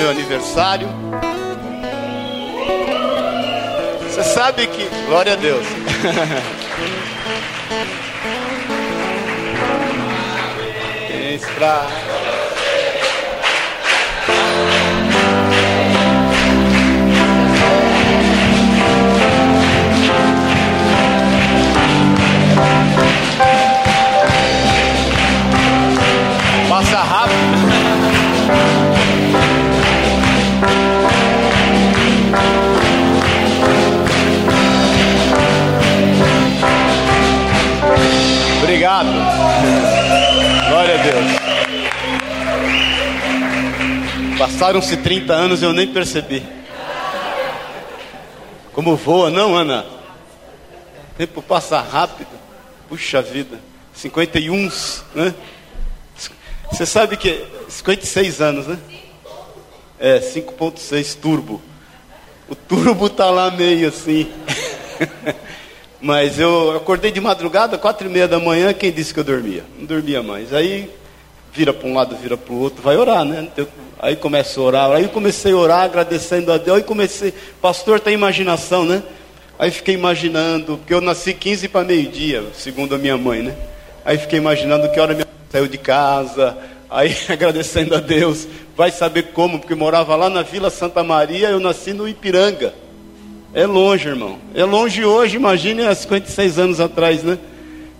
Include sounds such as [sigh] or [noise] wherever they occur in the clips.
meu aniversário. Você sabe que. Glória a Deus. [laughs] Extra. Passa Obrigado. Glória a Deus. Passaram-se 30 anos e eu nem percebi. Como voa, não, Ana? O tempo passa rápido. Puxa vida. 51, né? Você sabe que 56 anos, né? É, 5.6 turbo. O turbo tá lá meio assim. [laughs] Mas eu acordei de madrugada, quatro e meia da manhã, quem disse que eu dormia? Não dormia mais. Aí vira para um lado, vira para o outro, vai orar, né? Aí começa a orar. Aí comecei a orar, agradecendo a Deus. Aí comecei, pastor tem imaginação, né? Aí fiquei imaginando, porque eu nasci 15 para meio-dia, segundo a minha mãe, né? Aí fiquei imaginando que hora minha mãe saiu de casa, aí [laughs] agradecendo a Deus. Vai saber como, porque morava lá na Vila Santa Maria, eu nasci no Ipiranga. É longe, irmão. É longe hoje, imagine há 56 anos atrás, né?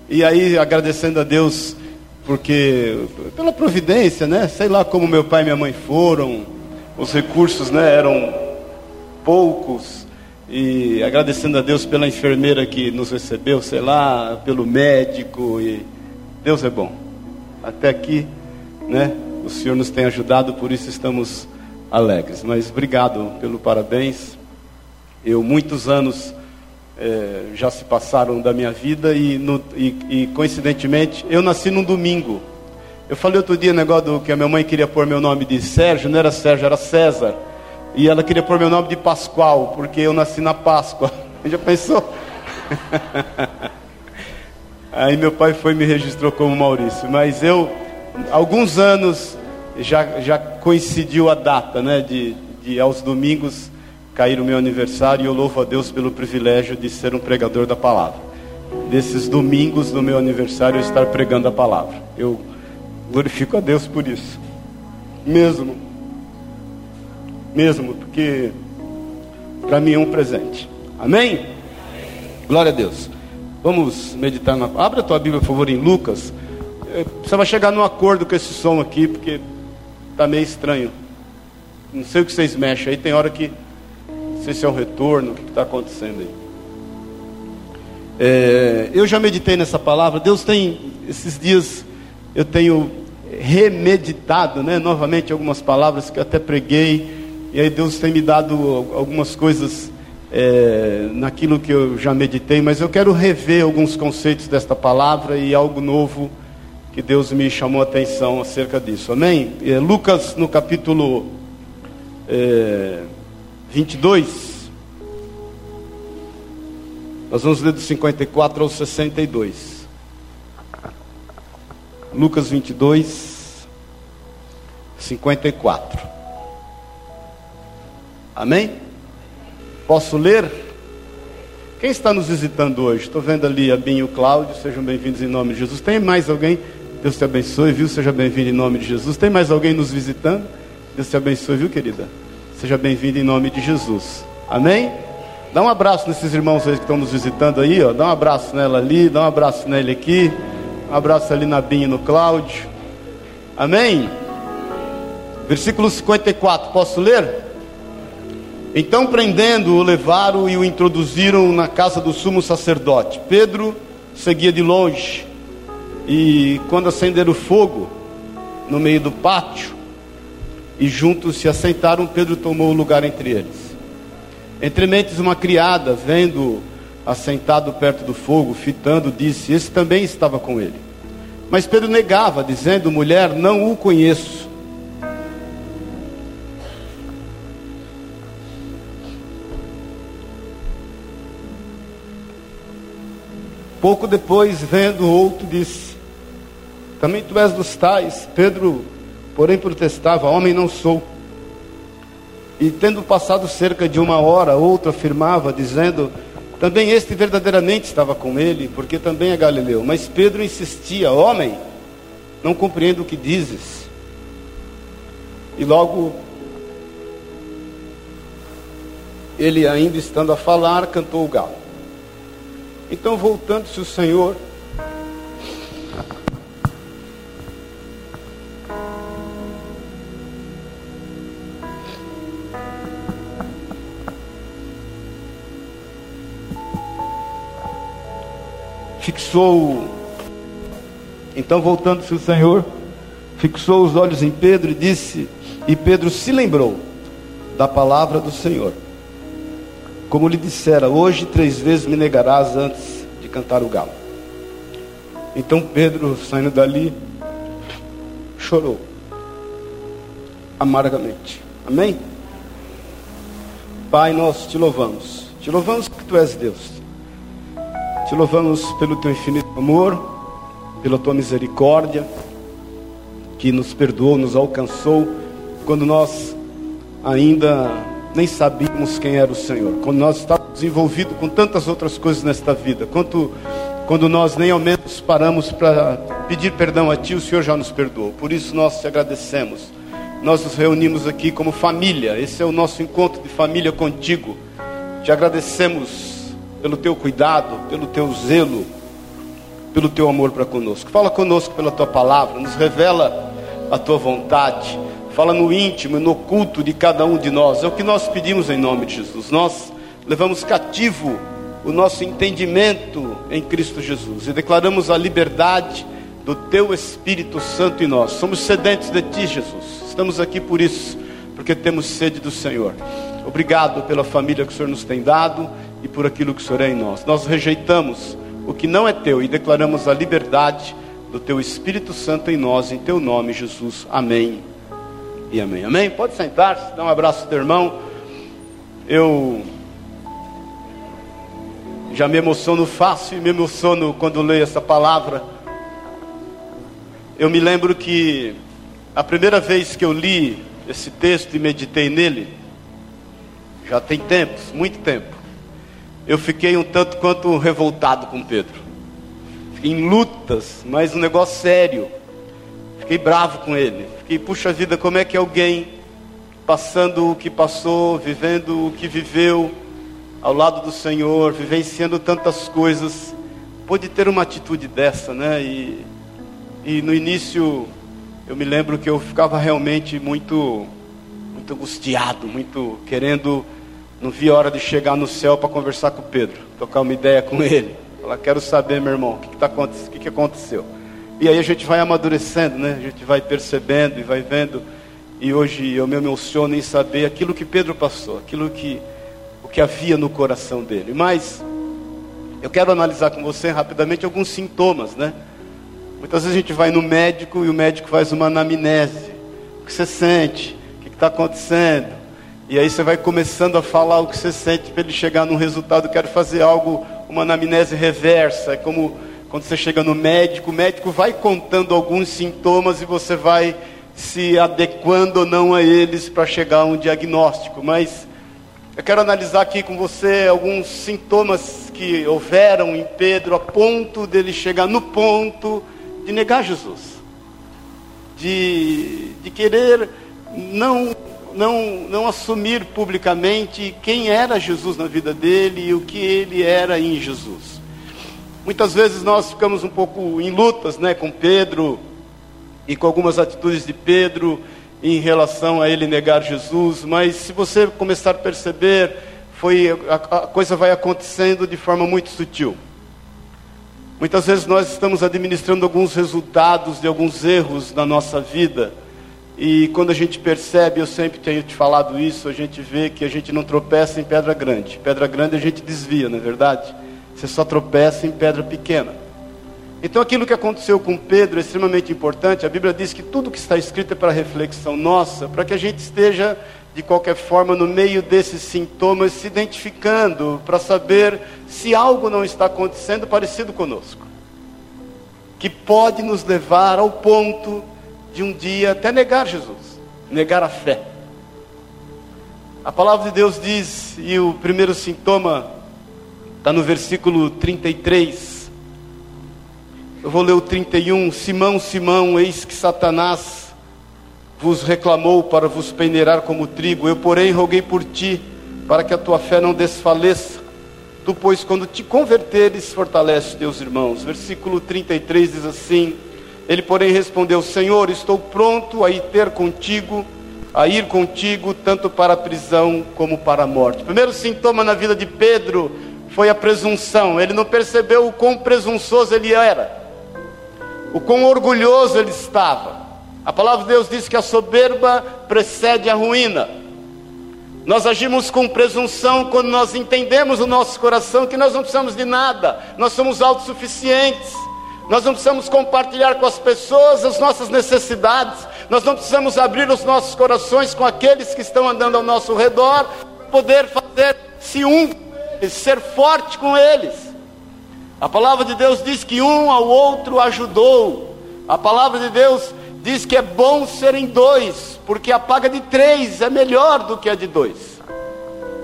E aí agradecendo a Deus porque pela providência, né? Sei lá como meu pai e minha mãe foram, os recursos, né, eram poucos e agradecendo a Deus pela enfermeira que nos recebeu, sei lá, pelo médico e Deus é bom. Até aqui, né? O Senhor nos tem ajudado, por isso estamos alegres. Mas obrigado pelo parabéns. Eu, muitos anos é, já se passaram da minha vida e, no, e, e, coincidentemente, eu nasci num domingo. Eu falei outro dia negócio do que a minha mãe queria pôr meu nome de Sérgio, não era Sérgio, era César. E ela queria pôr meu nome de Pascoal, porque eu nasci na Páscoa. [laughs] Já pensou? [laughs] Aí meu pai foi e me registrou como Maurício. Mas eu, alguns anos, já, já coincidiu a data, né? De, de aos domingos cair o meu aniversário e eu louvo a Deus pelo privilégio de ser um pregador da palavra. Desses domingos do meu aniversário eu estar pregando a palavra. Eu glorifico a Deus por isso. Mesmo. Mesmo, porque para mim é um presente. Amém? Glória a Deus. Vamos meditar na. Abra a tua Bíblia, por favor, em Lucas. Você vai chegar num acordo com esse som aqui, porque está meio estranho. Não sei o que vocês mexem aí, tem hora que sei se é um retorno, o que está acontecendo aí. É, eu já meditei nessa palavra. Deus tem, esses dias, eu tenho remeditado, né, novamente algumas palavras que até preguei. E aí Deus tem me dado algumas coisas é, naquilo que eu já meditei. Mas eu quero rever alguns conceitos desta palavra e algo novo que Deus me chamou a atenção acerca disso. Amém? É, Lucas, no capítulo. É, 22. Nós vamos ler do 54 ao 62. Lucas 22, 54. Amém? Posso ler? Quem está nos visitando hoje? Estou vendo ali a Binho e o Cláudio, sejam bem-vindos em nome de Jesus. Tem mais alguém? Deus te abençoe, viu? Seja bem-vindo em nome de Jesus. Tem mais alguém nos visitando? Deus te abençoe, viu, querida? Seja bem-vindo em nome de Jesus. Amém? Dá um abraço nesses irmãos aí que estão nos visitando aí, ó. Dá um abraço nela ali, dá um abraço nele aqui. Um abraço ali na Binha e no Cláudio. Amém? Versículo 54, posso ler? Então, prendendo-o, levaram e o introduziram na casa do sumo sacerdote. Pedro seguia de longe. E quando acenderam o fogo no meio do pátio, e juntos se assentaram, Pedro tomou o lugar entre eles. Entre mentes, uma criada, vendo assentado perto do fogo, fitando, disse: Esse também estava com ele. Mas Pedro negava, dizendo: Mulher, não o conheço. Pouco depois, vendo outro, disse: Também tu és dos tais. Pedro, porém, protestava: Homem não sou. E tendo passado cerca de uma hora, outro afirmava, dizendo: Também este verdadeiramente estava com ele, porque também é Galileu. Mas Pedro insistia: Homem, não compreendo o que dizes. E logo, ele ainda estando a falar, cantou o galo. Então, voltando-se o Senhor, fixou. Então, voltando-se o Senhor, fixou os olhos em Pedro e disse: E Pedro se lembrou da palavra do Senhor. Como lhe dissera, hoje três vezes me negarás antes de cantar o galo. Então Pedro, saindo dali, chorou amargamente. Amém? Pai, nós te louvamos. Te louvamos porque tu és Deus. Te louvamos pelo teu infinito amor, pela tua misericórdia, que nos perdoou, nos alcançou, quando nós ainda nem sabíamos quem era o Senhor, quando nós estávamos envolvidos com tantas outras coisas nesta vida, quanto, quando nós nem ao menos paramos para pedir perdão a Ti, o Senhor já nos perdoou. Por isso nós te agradecemos. Nós nos reunimos aqui como família, esse é o nosso encontro de família contigo. Te agradecemos pelo teu cuidado, pelo teu zelo, pelo teu amor para conosco. Fala conosco pela tua palavra, nos revela a tua vontade. Fala no íntimo e no oculto de cada um de nós. É o que nós pedimos em nome de Jesus. Nós levamos cativo o nosso entendimento em Cristo Jesus e declaramos a liberdade do teu Espírito Santo em nós. Somos sedentes de ti, Jesus. Estamos aqui por isso, porque temos sede do Senhor. Obrigado pela família que o Senhor nos tem dado e por aquilo que o Senhor é em nós. Nós rejeitamos o que não é teu e declaramos a liberdade do teu Espírito Santo em nós, em teu nome, Jesus. Amém. E amém. Amém. Pode sentar-se, dá um abraço teu irmão. Eu já me emociono fácil e me emociono quando leio essa palavra. Eu me lembro que a primeira vez que eu li esse texto e meditei nele, já tem tempos, muito tempo eu fiquei um tanto quanto revoltado com Pedro. Fiquei em lutas, mas um negócio sério. Fiquei bravo com ele. Fiquei, puxa vida, como é que alguém passando o que passou, vivendo o que viveu, ao lado do Senhor, vivenciando tantas coisas, pode ter uma atitude dessa, né? E, e no início eu me lembro que eu ficava realmente muito, muito angustiado, muito querendo não vi a hora de chegar no céu para conversar com Pedro, tocar uma ideia com ele. Falar, quero saber, meu irmão, o que, que, tá, o que, que aconteceu. E aí a gente vai amadurecendo, né? A gente vai percebendo e vai vendo. E hoje eu me emociono em saber aquilo que Pedro passou, aquilo que, o que havia no coração dele. Mas eu quero analisar com você rapidamente alguns sintomas, né? Muitas vezes a gente vai no médico e o médico faz uma anamnese. O que você sente? O que está acontecendo? E aí você vai começando a falar o que você sente para ele chegar num resultado. Quero fazer algo, uma anamnese reversa. É como quando você chega no médico, o médico vai contando alguns sintomas e você vai se adequando ou não a eles para chegar a um diagnóstico. Mas eu quero analisar aqui com você alguns sintomas que houveram em Pedro a ponto dele chegar no ponto de negar Jesus, de, de querer não não, não assumir publicamente quem era Jesus na vida dele e o que ele era em Jesus. Muitas vezes nós ficamos um pouco em lutas né, com Pedro e com algumas atitudes de Pedro em relação a ele negar Jesus, mas se você começar a perceber, foi, a, a coisa vai acontecendo de forma muito sutil. Muitas vezes nós estamos administrando alguns resultados de alguns erros na nossa vida e quando a gente percebe, eu sempre tenho te falado isso, a gente vê que a gente não tropeça em pedra grande. Pedra grande a gente desvia, não é verdade? Você só tropeça em pedra pequena. Então aquilo que aconteceu com Pedro é extremamente importante. A Bíblia diz que tudo que está escrito é para reflexão nossa, para que a gente esteja de qualquer forma no meio desses sintomas se identificando para saber se algo não está acontecendo parecido conosco. Que pode nos levar ao ponto de um dia até negar Jesus, negar a fé. A palavra de Deus diz, e o primeiro sintoma está no versículo 33. Eu vou ler o 31. Simão, Simão, eis que Satanás vos reclamou para vos peneirar como trigo. Eu, porém, roguei por ti, para que a tua fé não desfaleça. Tu, pois, quando te converteres, fortalece teus irmãos. Versículo 33 diz assim: Ele, porém, respondeu: Senhor, estou pronto a ir ter contigo a ir contigo tanto para a prisão como para a morte. O primeiro sintoma na vida de Pedro foi a presunção. Ele não percebeu o quão presunçoso ele era, o quão orgulhoso ele estava. A palavra de Deus diz que a soberba precede a ruína. Nós agimos com presunção quando nós entendemos no nosso coração que nós não precisamos de nada, nós somos autossuficientes. Nós não precisamos compartilhar com as pessoas as nossas necessidades, nós não precisamos abrir os nossos corações com aqueles que estão andando ao nosso redor, poder fazer-se um ser forte com eles. A palavra de Deus diz que um ao outro ajudou. A palavra de Deus diz que é bom serem dois, porque a paga de três é melhor do que a de dois.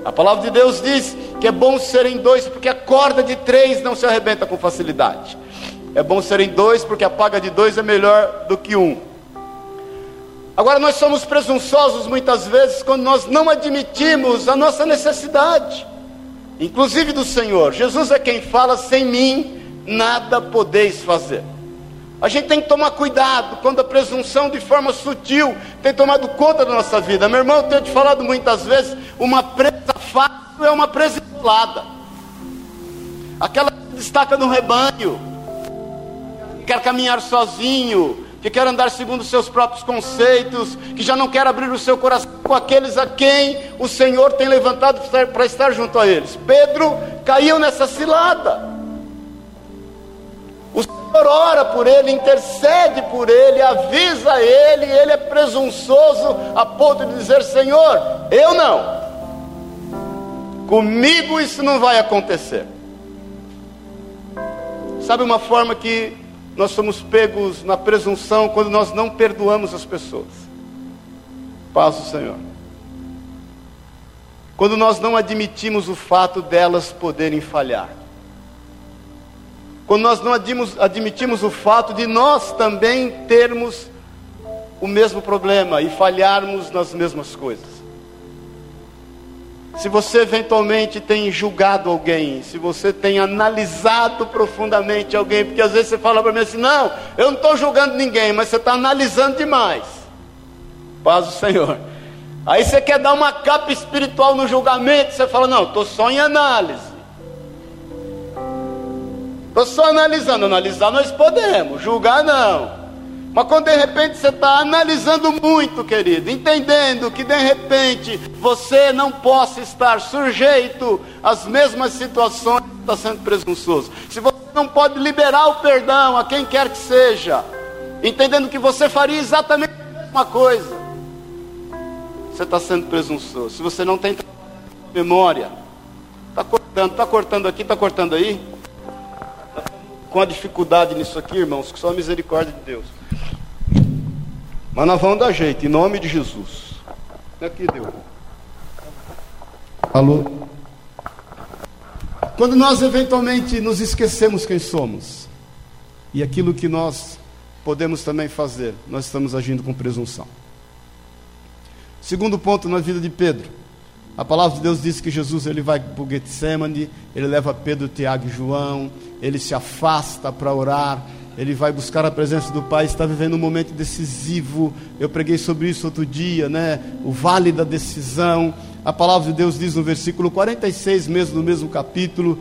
A palavra de Deus diz que é bom serem dois, porque a corda de três não se arrebenta com facilidade. É bom serem dois, porque a paga de dois é melhor do que um. Agora, nós somos presunçosos muitas vezes quando nós não admitimos a nossa necessidade, inclusive do Senhor. Jesus é quem fala: sem mim nada podeis fazer. A gente tem que tomar cuidado quando a presunção, de forma sutil, tem tomado conta da nossa vida. Meu irmão, eu tenho te falado muitas vezes: uma presa fácil é uma presa isolada, aquela que destaca no rebanho quer caminhar sozinho, que quer andar segundo os seus próprios conceitos, que já não quer abrir o seu coração com aqueles a quem o Senhor tem levantado para estar junto a eles. Pedro caiu nessa cilada. O Senhor ora por ele, intercede por ele, avisa ele, ele é presunçoso a ponto de dizer: Senhor, eu não. Comigo isso não vai acontecer. Sabe uma forma que nós somos pegos na presunção quando nós não perdoamos as pessoas. Paz do Senhor. Quando nós não admitimos o fato delas poderem falhar. Quando nós não admitimos, admitimos o fato de nós também termos o mesmo problema e falharmos nas mesmas coisas. Se você eventualmente tem julgado alguém, se você tem analisado profundamente alguém, porque às vezes você fala para mim assim: não, eu não estou julgando ninguém, mas você está analisando demais. Paz do Senhor. Aí você quer dar uma capa espiritual no julgamento, você fala: não, estou só em análise. Estou só analisando. Analisar nós podemos, julgar não. Mas quando de repente você está analisando muito, querido, entendendo que de repente você não possa estar sujeito às mesmas situações, está sendo presunçoso. Se você não pode liberar o perdão a quem quer que seja, entendendo que você faria exatamente a mesma coisa, você está sendo presunçoso. Se você não tem memória, está cortando, está cortando aqui, está cortando aí. Com a dificuldade nisso aqui, irmãos, que só a misericórdia de Deus. Mas nós vamos dar jeito, em nome de Jesus. Aqui deu. Alô? Quando nós eventualmente nos esquecemos quem somos e aquilo que nós podemos também fazer, nós estamos agindo com presunção. Segundo ponto na vida de Pedro. A palavra de Deus diz que Jesus ele vai para o Getsemane, ele leva Pedro, Tiago e João, ele se afasta para orar, ele vai buscar a presença do Pai, está vivendo um momento decisivo. Eu preguei sobre isso outro dia, né? O vale da decisão. A palavra de Deus diz no versículo 46, mesmo no mesmo capítulo,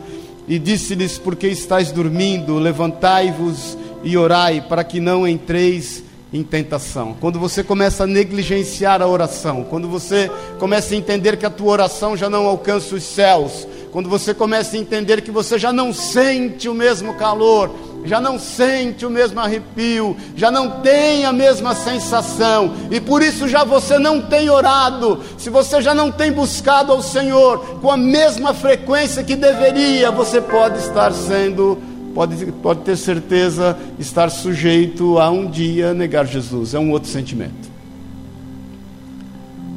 e disse-lhes: Porque estáis dormindo, levantai-vos e orai, para que não entreis em tentação. Quando você começa a negligenciar a oração, quando você começa a entender que a tua oração já não alcança os céus, quando você começa a entender que você já não sente o mesmo calor, já não sente o mesmo arrepio, já não tem a mesma sensação, e por isso já você não tem orado, se você já não tem buscado ao Senhor com a mesma frequência que deveria, você pode estar sendo, pode, pode ter certeza, estar sujeito a um dia negar Jesus, é um outro sentimento.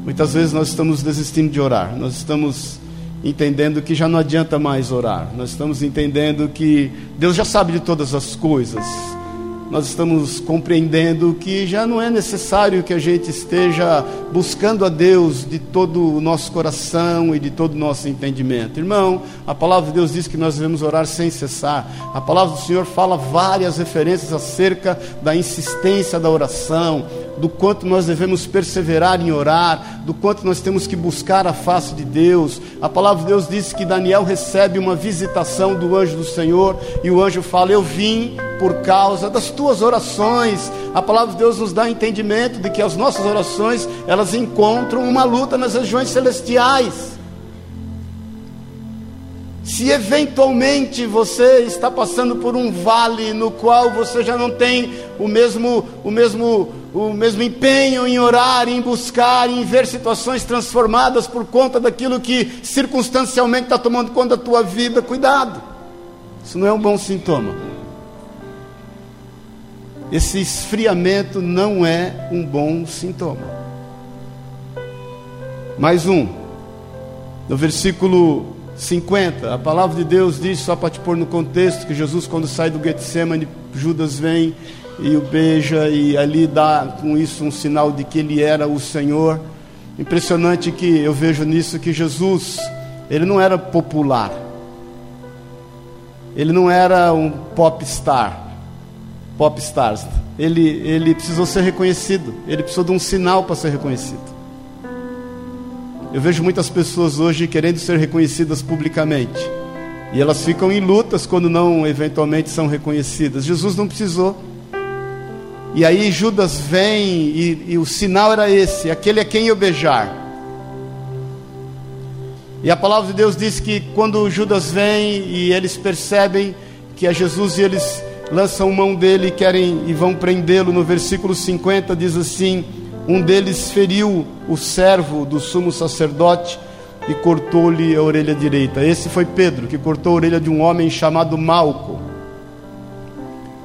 Muitas vezes nós estamos desistindo de orar, nós estamos entendendo que já não adianta mais orar, nós estamos entendendo que Deus já sabe de todas as coisas, nós estamos compreendendo que já não é necessário que a gente esteja buscando a Deus de todo o nosso coração e de todo o nosso entendimento. Irmão, a palavra de Deus diz que nós devemos orar sem cessar. A palavra do Senhor fala várias referências acerca da insistência da oração, do quanto nós devemos perseverar em orar, do quanto nós temos que buscar a face de Deus. A palavra de Deus diz que Daniel recebe uma visitação do anjo do Senhor e o anjo fala: Eu vim por causa das tuas orações. A palavra de Deus nos dá entendimento de que as nossas orações, elas encontram uma luta nas regiões celestiais. Se eventualmente você está passando por um vale no qual você já não tem o mesmo, o mesmo, o mesmo empenho em orar, em buscar, em ver situações transformadas por conta daquilo que circunstancialmente está tomando conta da tua vida, cuidado. Isso não é um bom sintoma. Esse esfriamento não é um bom sintoma. Mais um, no versículo 50, a palavra de Deus diz, só para te pôr no contexto, que Jesus, quando sai do Getsemane, Judas vem e o beija, e ali dá com isso um sinal de que ele era o Senhor. Impressionante que eu vejo nisso que Jesus, ele não era popular, ele não era um pop star, pop stars, ele, ele precisou ser reconhecido, ele precisou de um sinal para ser reconhecido. Eu vejo muitas pessoas hoje querendo ser reconhecidas publicamente. E elas ficam em lutas quando não eventualmente são reconhecidas. Jesus não precisou. E aí Judas vem e, e o sinal era esse: aquele é quem eu beijar. E a palavra de Deus diz que quando Judas vem e eles percebem que é Jesus e eles lançam mão dele e querem e vão prendê-lo, no versículo 50 diz assim: um deles feriu o servo do sumo sacerdote e cortou-lhe a orelha direita. Esse foi Pedro, que cortou a orelha de um homem chamado Malco.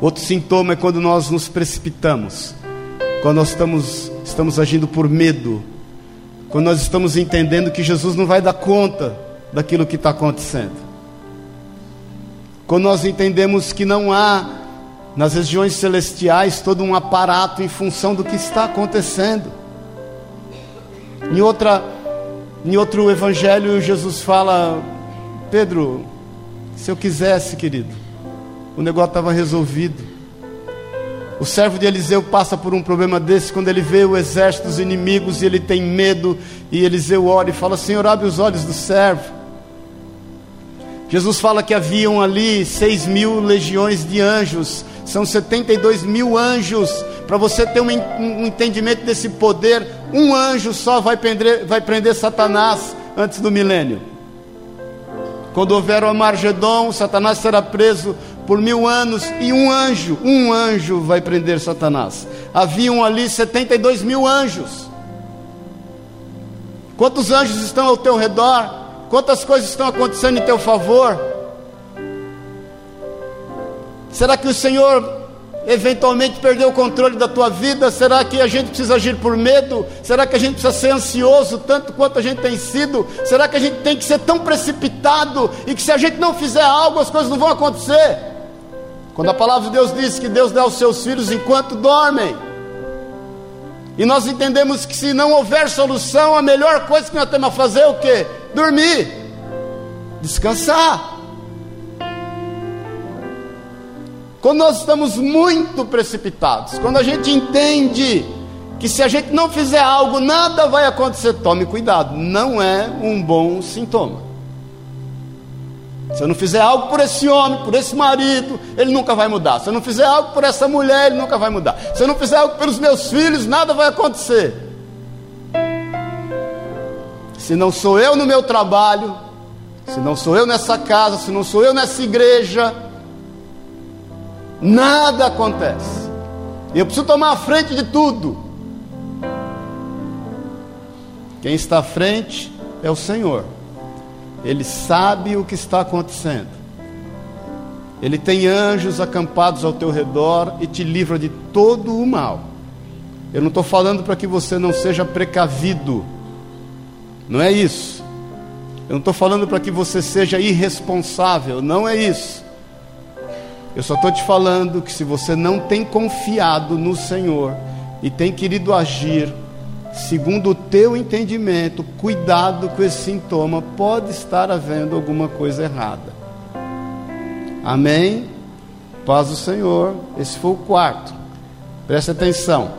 Outro sintoma é quando nós nos precipitamos, quando nós estamos, estamos agindo por medo, quando nós estamos entendendo que Jesus não vai dar conta daquilo que está acontecendo. Quando nós entendemos que não há nas regiões celestiais todo um aparato em função do que está acontecendo. Em outra em outro evangelho Jesus fala: Pedro, se eu quisesse, querido, o negócio estava resolvido. O servo de Eliseu passa por um problema desse quando ele vê o exército dos inimigos e ele tem medo. E Eliseu ora e fala: Senhor, abre os olhos do servo. Jesus fala que haviam ali seis mil legiões de anjos são 72 mil anjos. Para você ter um, entendimento desse poder, um anjo só vai prender, vai prender Satanás antes do milênio. Quando houver o Amargedon, Satanás será preso por mil anos e um anjo, um anjo vai prender Satanás. Haviam ali 72 mil anjos. Quantos anjos estão ao teu redor? Quantas coisas estão acontecendo em teu favor? Será que o Senhor eventualmente perdeu o controle da tua vida? Será que a gente precisa agir por medo? Será que a gente precisa ser ansioso tanto quanto a gente tem sido? Será que a gente tem que ser tão precipitado e que se a gente não fizer algo as coisas não vão acontecer? Quando a palavra de Deus diz que Deus dá aos seus filhos enquanto dormem, e nós entendemos que se não houver solução, a melhor coisa que nós temos a fazer é o que? Dormir, descansar. Quando nós estamos muito precipitados, quando a gente entende que se a gente não fizer algo, nada vai acontecer, tome cuidado, não é um bom sintoma. Se eu não fizer algo por esse homem, por esse marido, ele nunca vai mudar. Se eu não fizer algo por essa mulher, ele nunca vai mudar. Se eu não fizer algo pelos meus filhos, nada vai acontecer. Se não sou eu no meu trabalho, se não sou eu nessa casa, se não sou eu nessa igreja, nada acontece. Eu preciso tomar a frente de tudo. Quem está à frente é o Senhor. Ele sabe o que está acontecendo. Ele tem anjos acampados ao teu redor e te livra de todo o mal. Eu não estou falando para que você não seja precavido. Não é isso. Eu não estou falando para que você seja irresponsável, não é isso. Eu só estou te falando que se você não tem confiado no Senhor e tem querido agir segundo o teu entendimento, cuidado com esse sintoma, pode estar havendo alguma coisa errada. Amém? Paz do Senhor. Esse foi o quarto. Preste atenção.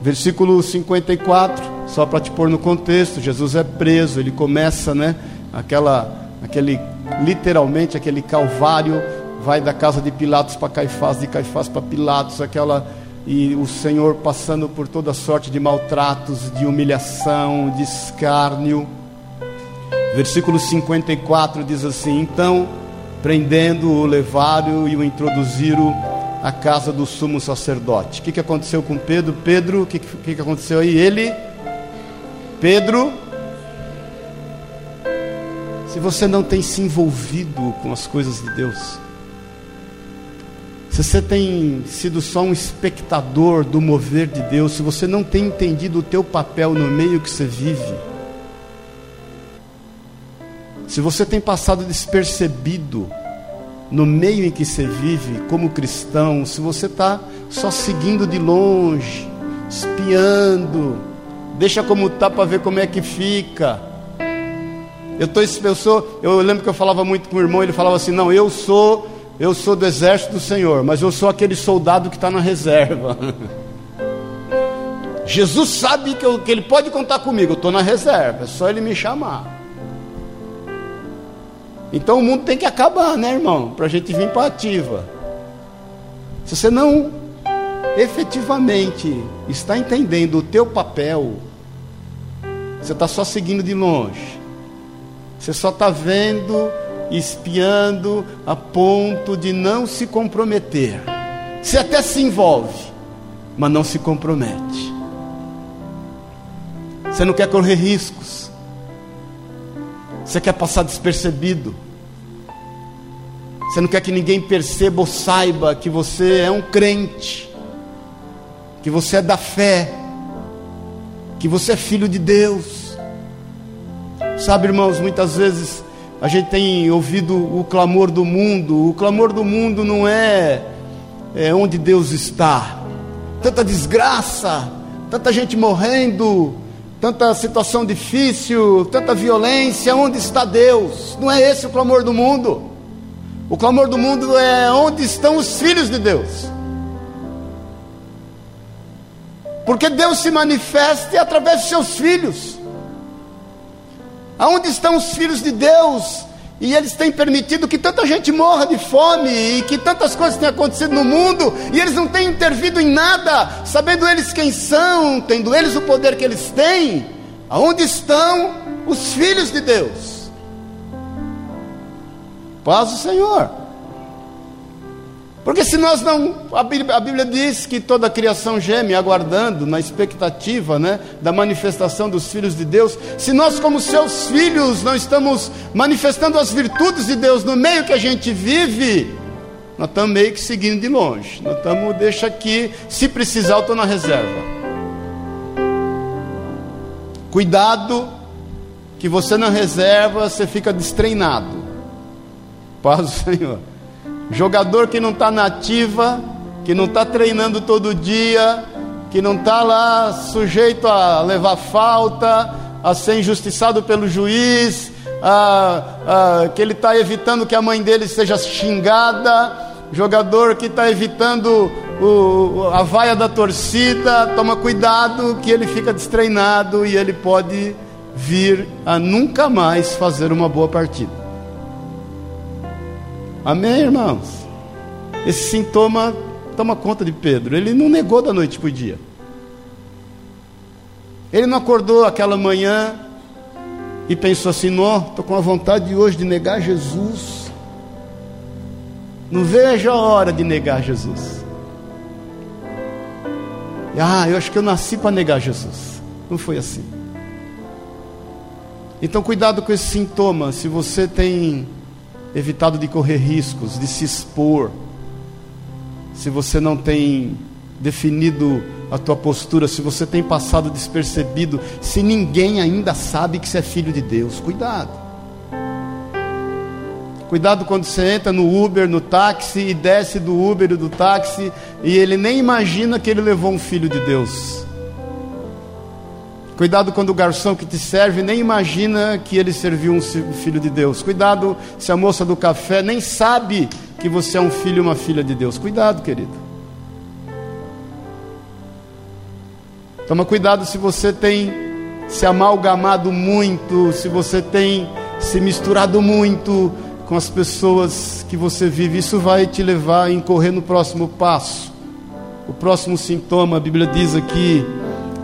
Versículo 54, só para te pôr no contexto, Jesus é preso, ele começa, né, aquela aquele literalmente aquele calvário vai da casa de Pilatos para Caifás, de Caifás para Pilatos, aquela e o Senhor passando por toda sorte de maltratos, de humilhação, de escárnio. Versículo 54 diz assim: Então, prendendo-o, levaram e o introduziram à casa do sumo sacerdote. O que, que aconteceu com Pedro? Pedro, o que, que, que aconteceu aí? Ele, Pedro, se você não tem se envolvido com as coisas de Deus, se você tem sido só um espectador do mover de Deus, se você não tem entendido o teu papel no meio que você vive, se você tem passado despercebido no meio em que você vive como cristão, se você está só seguindo de longe, espiando, deixa como está para ver como é que fica. Eu, tô, eu, sou, eu lembro que eu falava muito com o irmão, ele falava assim: não, eu sou eu sou do exército do Senhor, mas eu sou aquele soldado que está na reserva. [laughs] Jesus sabe que, eu, que Ele pode contar comigo, eu estou na reserva, é só Ele me chamar. Então o mundo tem que acabar, né, irmão? Para a gente vir para ativa. Se você não efetivamente está entendendo o teu papel, você está só seguindo de longe. Você só está vendo espiando a ponto de não se comprometer. Você até se envolve, mas não se compromete. Você não quer correr riscos. Você quer passar despercebido. Você não quer que ninguém perceba ou saiba que você é um crente, que você é da fé, que você é filho de Deus. Sabe, irmãos, muitas vezes a gente tem ouvido o clamor do mundo. O clamor do mundo não é, é onde Deus está. Tanta desgraça, tanta gente morrendo, tanta situação difícil, tanta violência. Onde está Deus? Não é esse o clamor do mundo. O clamor do mundo é onde estão os filhos de Deus. Porque Deus se manifesta através de seus filhos. Aonde estão os filhos de Deus? E eles têm permitido que tanta gente morra de fome e que tantas coisas tenham acontecido no mundo, e eles não têm intervido em nada, sabendo eles quem são, tendo eles o poder que eles têm. Aonde estão os filhos de Deus? Paz do Senhor. Porque se nós não, a Bíblia, a Bíblia, diz que toda a criação geme aguardando, na expectativa né, da manifestação dos filhos de Deus, se nós, como seus filhos, não estamos manifestando as virtudes de Deus no meio que a gente vive, nós estamos meio que seguindo de longe. Nós estamos, deixa aqui, se precisar, eu estou na reserva. Cuidado, que você na reserva, você fica destreinado. Paz do Senhor. Jogador que não está na ativa, que não está treinando todo dia, que não está lá sujeito a levar falta, a ser injustiçado pelo juiz, a, a, que ele está evitando que a mãe dele seja xingada, jogador que está evitando o, a vaia da torcida, toma cuidado que ele fica destreinado e ele pode vir a nunca mais fazer uma boa partida. Amém, irmãos? Esse sintoma toma conta de Pedro. Ele não negou da noite para o dia. Ele não acordou aquela manhã e pensou assim: Não, estou com a vontade hoje de negar Jesus. Não vejo a hora de negar Jesus. Ah, eu acho que eu nasci para negar Jesus. Não foi assim. Então, cuidado com esse sintoma. Se você tem evitado de correr riscos, de se expor, se você não tem definido a tua postura, se você tem passado despercebido, se ninguém ainda sabe que você é filho de Deus, cuidado. Cuidado quando você entra no Uber, no táxi e desce do Uber e do táxi e ele nem imagina que ele levou um filho de Deus. Cuidado quando o garçom que te serve nem imagina que ele serviu um filho de Deus. Cuidado se a moça do café nem sabe que você é um filho e uma filha de Deus. Cuidado, querido. Toma cuidado se você tem se amalgamado muito, se você tem se misturado muito com as pessoas que você vive. Isso vai te levar a incorrer no próximo passo. O próximo sintoma, a Bíblia diz aqui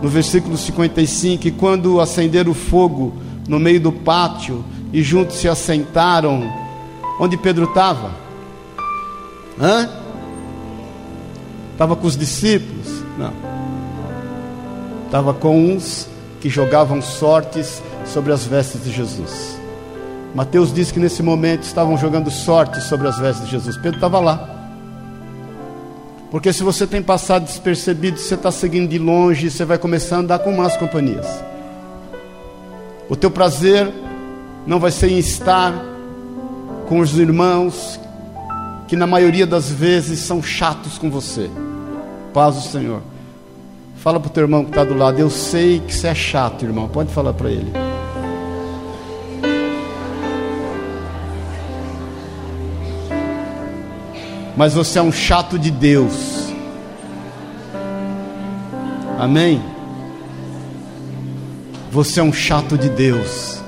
no versículo 55, que quando acenderam o fogo no meio do pátio e juntos se assentaram, onde Pedro estava? Hã? Estava com os discípulos? Não estava com uns que jogavam sortes sobre as vestes de Jesus. Mateus diz que nesse momento estavam jogando sortes sobre as vestes de Jesus. Pedro estava lá. Porque se você tem passado despercebido, você está seguindo de longe, você vai começar a andar com más companhias. O teu prazer não vai ser em estar com os irmãos que na maioria das vezes são chatos com você. Paz do Senhor. Fala para o teu irmão que está do lado. Eu sei que você é chato, irmão. Pode falar para ele. Mas você é um chato de Deus. Amém? Você é um chato de Deus.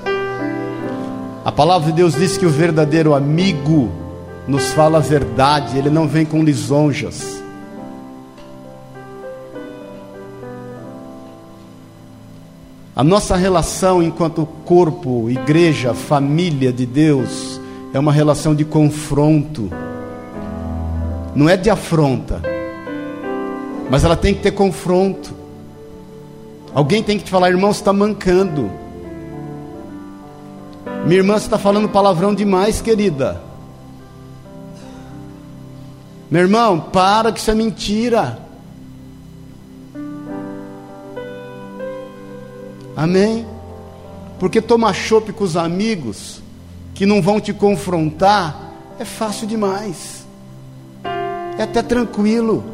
A palavra de Deus diz que o verdadeiro amigo nos fala a verdade, ele não vem com lisonjas. A nossa relação enquanto corpo, igreja, família de Deus é uma relação de confronto. Não é de afronta. Mas ela tem que ter confronto. Alguém tem que te falar, irmão, você está mancando. Minha irmã, você está falando palavrão demais, querida. Meu irmão, para que isso é mentira. Amém? Porque tomar chope com os amigos que não vão te confrontar é fácil demais. É até tranquilo.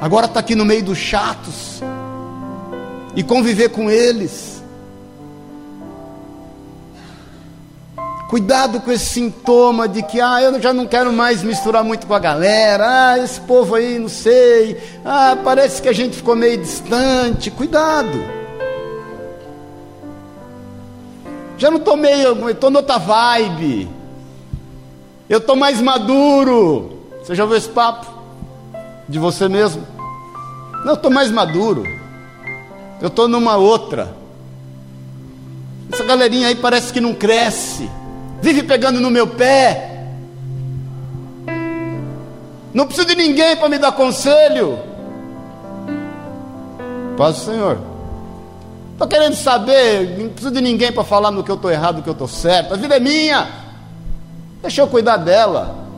Agora está aqui no meio dos chatos e conviver com eles. Cuidado com esse sintoma de que, ah, eu já não quero mais misturar muito com a galera, ah, esse povo aí, não sei, ah, parece que a gente ficou meio distante. Cuidado. Já não estou meio, estou noutra vibe. Eu estou mais maduro. Você já ouviu esse papo? De você mesmo? Não, eu estou mais maduro. Eu estou numa outra. Essa galerinha aí parece que não cresce. Vive pegando no meu pé. Não preciso de ninguém para me dar conselho. Paz do Senhor. Estou querendo saber, não preciso de ninguém para falar no que eu estou errado, no que eu estou certo. A vida é minha. Deixa eu cuidar dela.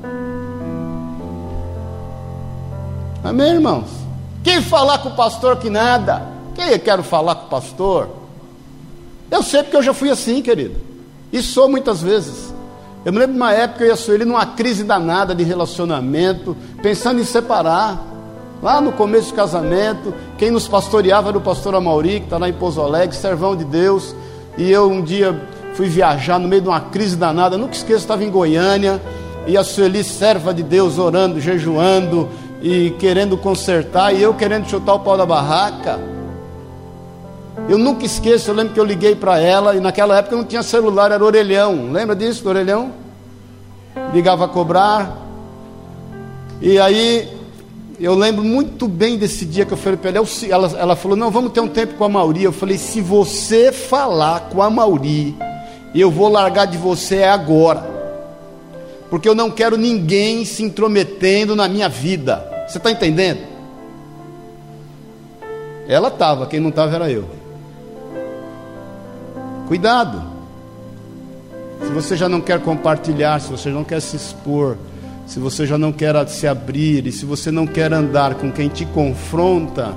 Amém, irmãos? Quem falar com o pastor que nada? Quem eu quero falar com o pastor? Eu sei porque eu já fui assim, querido. E sou muitas vezes. Eu me lembro de uma época eu ia sou ele numa crise danada de relacionamento, pensando em separar. Lá no começo do casamento, quem nos pastoreava era o pastor Amauri, que está lá em Pouso Alegre, servão de Deus. E eu um dia fui viajar no meio de uma crise danada, nunca esqueço, estava em Goiânia, e a Sueli, serva de Deus, orando, jejuando e querendo consertar, e eu querendo chutar o pau da barraca. Eu nunca esqueço, eu lembro que eu liguei para ela, e naquela época não tinha celular, era orelhão. Lembra disso, do orelhão? Ligava a cobrar. E aí eu lembro muito bem desse dia que eu falei para ela, ela, ela falou, não, vamos ter um tempo com a Mauri. Eu falei, se você falar com a Mauri, eu vou largar de você agora. Porque eu não quero ninguém se intrometendo na minha vida. Você está entendendo? Ela estava, quem não estava era eu. Cuidado. Se você já não quer compartilhar, se você não quer se expor, se você já não quer se abrir e se você não quer andar com quem te confronta,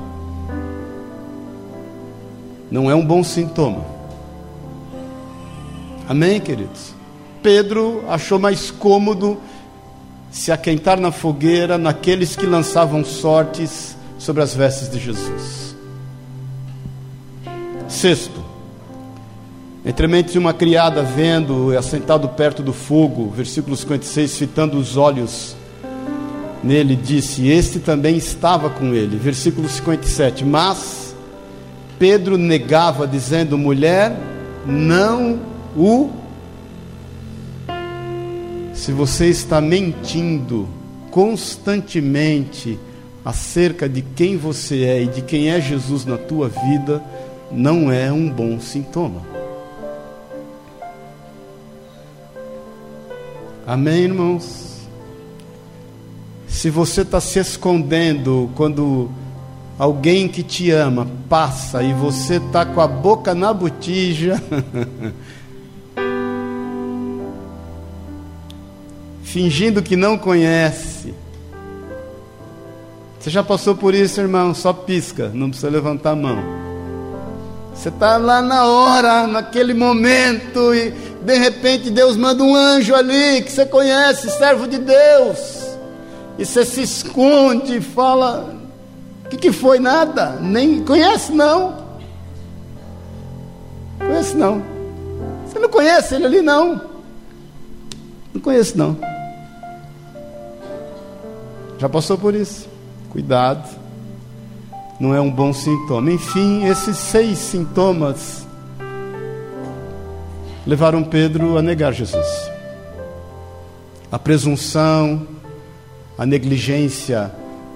não é um bom sintoma. Amém, queridos? Pedro achou mais cômodo se aquentar na fogueira naqueles que lançavam sortes sobre as vestes de Jesus. Sexto, entre mentes uma criada vendo, assentado perto do fogo, versículo 56, fitando os olhos nele, disse: Este também estava com ele. Versículo 57. Mas Pedro negava, dizendo: Mulher, não o. Se você está mentindo constantemente acerca de quem você é e de quem é Jesus na tua vida, não é um bom sintoma. Amém, irmãos? Se você está se escondendo quando alguém que te ama passa e você está com a boca na botija, [laughs] fingindo que não conhece. Você já passou por isso, irmão? Só pisca, não precisa levantar a mão. Você está lá na hora, naquele momento, e de repente Deus manda um anjo ali que você conhece, servo de Deus. E você se esconde e fala: O que, que foi? Nada. Nem conhece, não. Conhece, não. Você não conhece ele ali, não. Não conheço, não. Já passou por isso? Cuidado. Não é um bom sintoma. Enfim, esses seis sintomas levaram Pedro a negar Jesus. A presunção, a negligência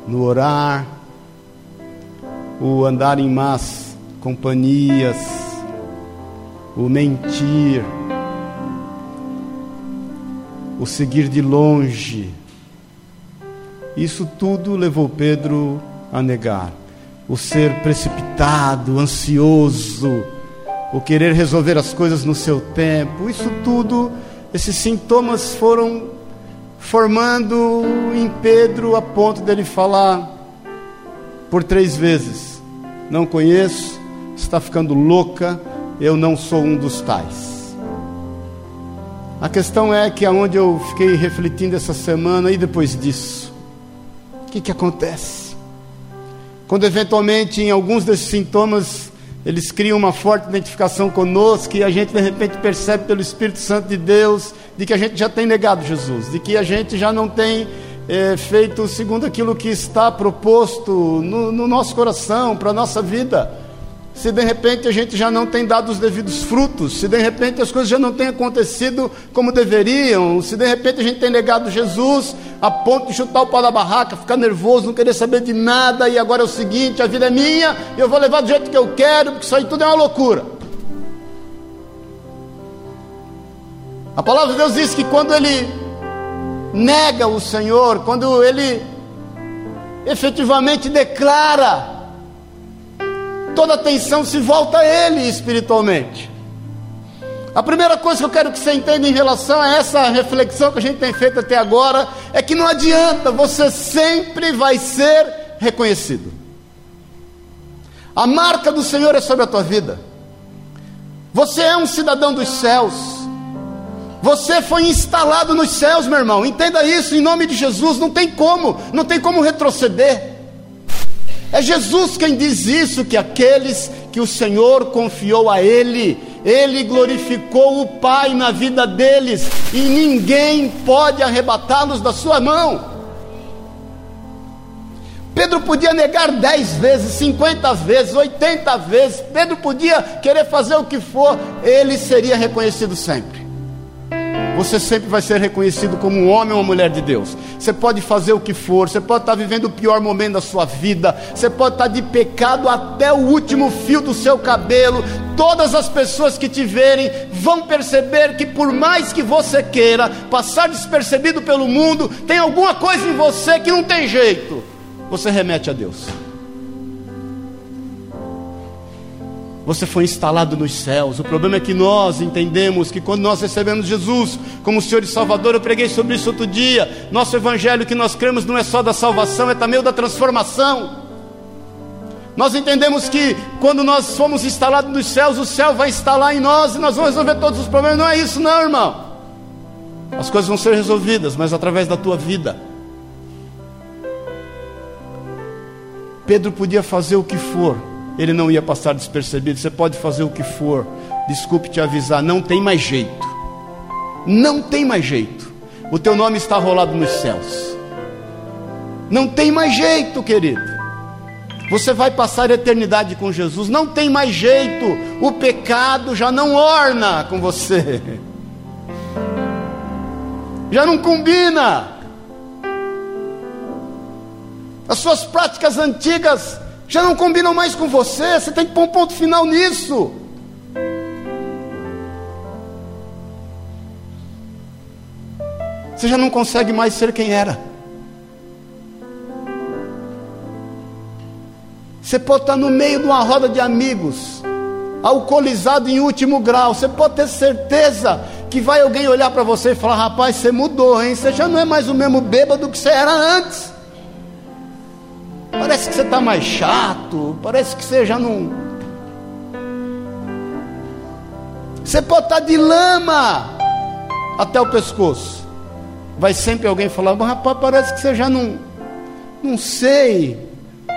no orar, o andar em más companhias, o mentir, o seguir de longe, isso tudo levou Pedro a negar. O ser precipitado, ansioso, o querer resolver as coisas no seu tempo, isso tudo, esses sintomas foram formando em Pedro a ponto dele falar por três vezes: Não conheço, está ficando louca, eu não sou um dos tais. A questão é que aonde eu fiquei refletindo essa semana e depois disso, o que, que acontece? Quando eventualmente em alguns desses sintomas eles criam uma forte identificação conosco e a gente de repente percebe pelo Espírito Santo de Deus de que a gente já tem negado Jesus, de que a gente já não tem é, feito segundo aquilo que está proposto no, no nosso coração, para a nossa vida se de repente a gente já não tem dado os devidos frutos, se de repente as coisas já não têm acontecido como deveriam, se de repente a gente tem negado Jesus a ponto de chutar o pau da barraca, ficar nervoso, não querer saber de nada, e agora é o seguinte: a vida é minha, eu vou levar do jeito que eu quero, porque isso aí tudo é uma loucura. A palavra de Deus diz que quando ele nega o Senhor, quando ele efetivamente declara toda atenção se volta a Ele espiritualmente. A primeira coisa que eu quero que você entenda em relação a essa reflexão que a gente tem feito até agora é que não adianta, você sempre vai ser reconhecido. A marca do Senhor é sobre a tua vida. Você é um cidadão dos céus. Você foi instalado nos céus, meu irmão. Entenda isso em nome de Jesus. Não tem como, não tem como retroceder. É Jesus quem diz isso: que aqueles que o Senhor confiou a Ele, Ele glorificou o Pai na vida deles, e ninguém pode arrebatá-los da sua mão. Pedro podia negar dez vezes, cinquenta vezes, oitenta vezes, Pedro podia querer fazer o que for, ele seria reconhecido sempre você sempre vai ser reconhecido como um homem ou uma mulher de Deus. Você pode fazer o que for, você pode estar vivendo o pior momento da sua vida, você pode estar de pecado até o último fio do seu cabelo. Todas as pessoas que te verem vão perceber que, por mais que você queira passar despercebido pelo mundo, tem alguma coisa em você que não tem jeito. Você remete a Deus. Você foi instalado nos céus. O problema é que nós entendemos que quando nós recebemos Jesus como Senhor e Salvador, eu preguei sobre isso outro dia. Nosso evangelho que nós cremos não é só da salvação, é também da transformação. Nós entendemos que quando nós fomos instalados nos céus, o céu vai instalar em nós e nós vamos resolver todos os problemas. Não é isso, não, irmão. As coisas vão ser resolvidas, mas através da tua vida. Pedro podia fazer o que for, ele não ia passar despercebido. Você pode fazer o que for, desculpe te avisar, não tem mais jeito. Não tem mais jeito. O teu nome está rolado nos céus. Não tem mais jeito, querido. Você vai passar a eternidade com Jesus. Não tem mais jeito. O pecado já não orna com você. Já não combina. As suas práticas antigas já não combinam mais com você, você tem que pôr um ponto final nisso. Você já não consegue mais ser quem era. Você pode estar no meio de uma roda de amigos, alcoolizado em último grau. Você pode ter certeza que vai alguém olhar para você e falar: rapaz, você mudou, hein? Você já não é mais o mesmo bêbado que você era antes. Parece que você está mais chato, parece que você já não. Você pode estar tá de lama até o pescoço. Vai sempre alguém falar, mas rapaz, parece que você já não. Não sei.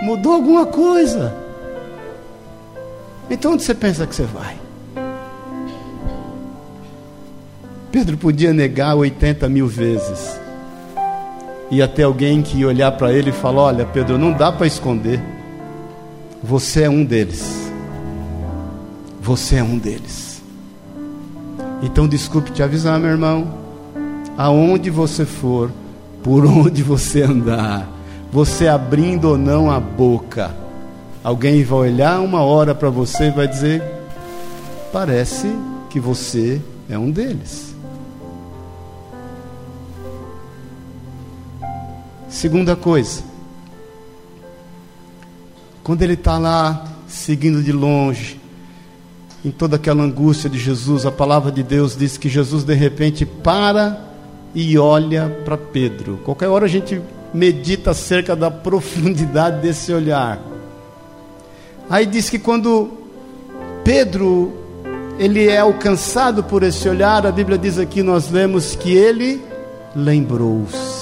Mudou alguma coisa. Então onde você pensa que você vai? Pedro podia negar 80 mil vezes e até alguém que olhar para ele e falar: Olha, Pedro, não dá para esconder. Você é um deles. Você é um deles. Então, desculpe te avisar, meu irmão. Aonde você for, por [laughs] onde você andar, você abrindo ou não a boca, alguém vai olhar uma hora para você e vai dizer: Parece que você é um deles. Segunda coisa, quando ele está lá seguindo de longe, em toda aquela angústia de Jesus, a palavra de Deus diz que Jesus de repente para e olha para Pedro. Qualquer hora a gente medita acerca da profundidade desse olhar. Aí diz que quando Pedro ele é alcançado por esse olhar, a Bíblia diz aqui nós lemos que ele lembrou-se.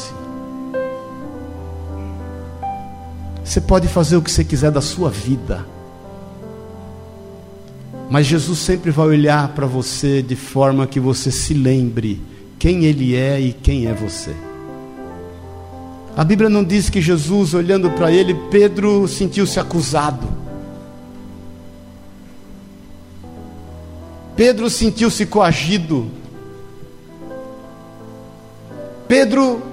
Você pode fazer o que você quiser da sua vida. Mas Jesus sempre vai olhar para você de forma que você se lembre quem Ele é e quem é você. A Bíblia não diz que Jesus, olhando para ele, Pedro sentiu-se acusado. Pedro sentiu-se coagido. Pedro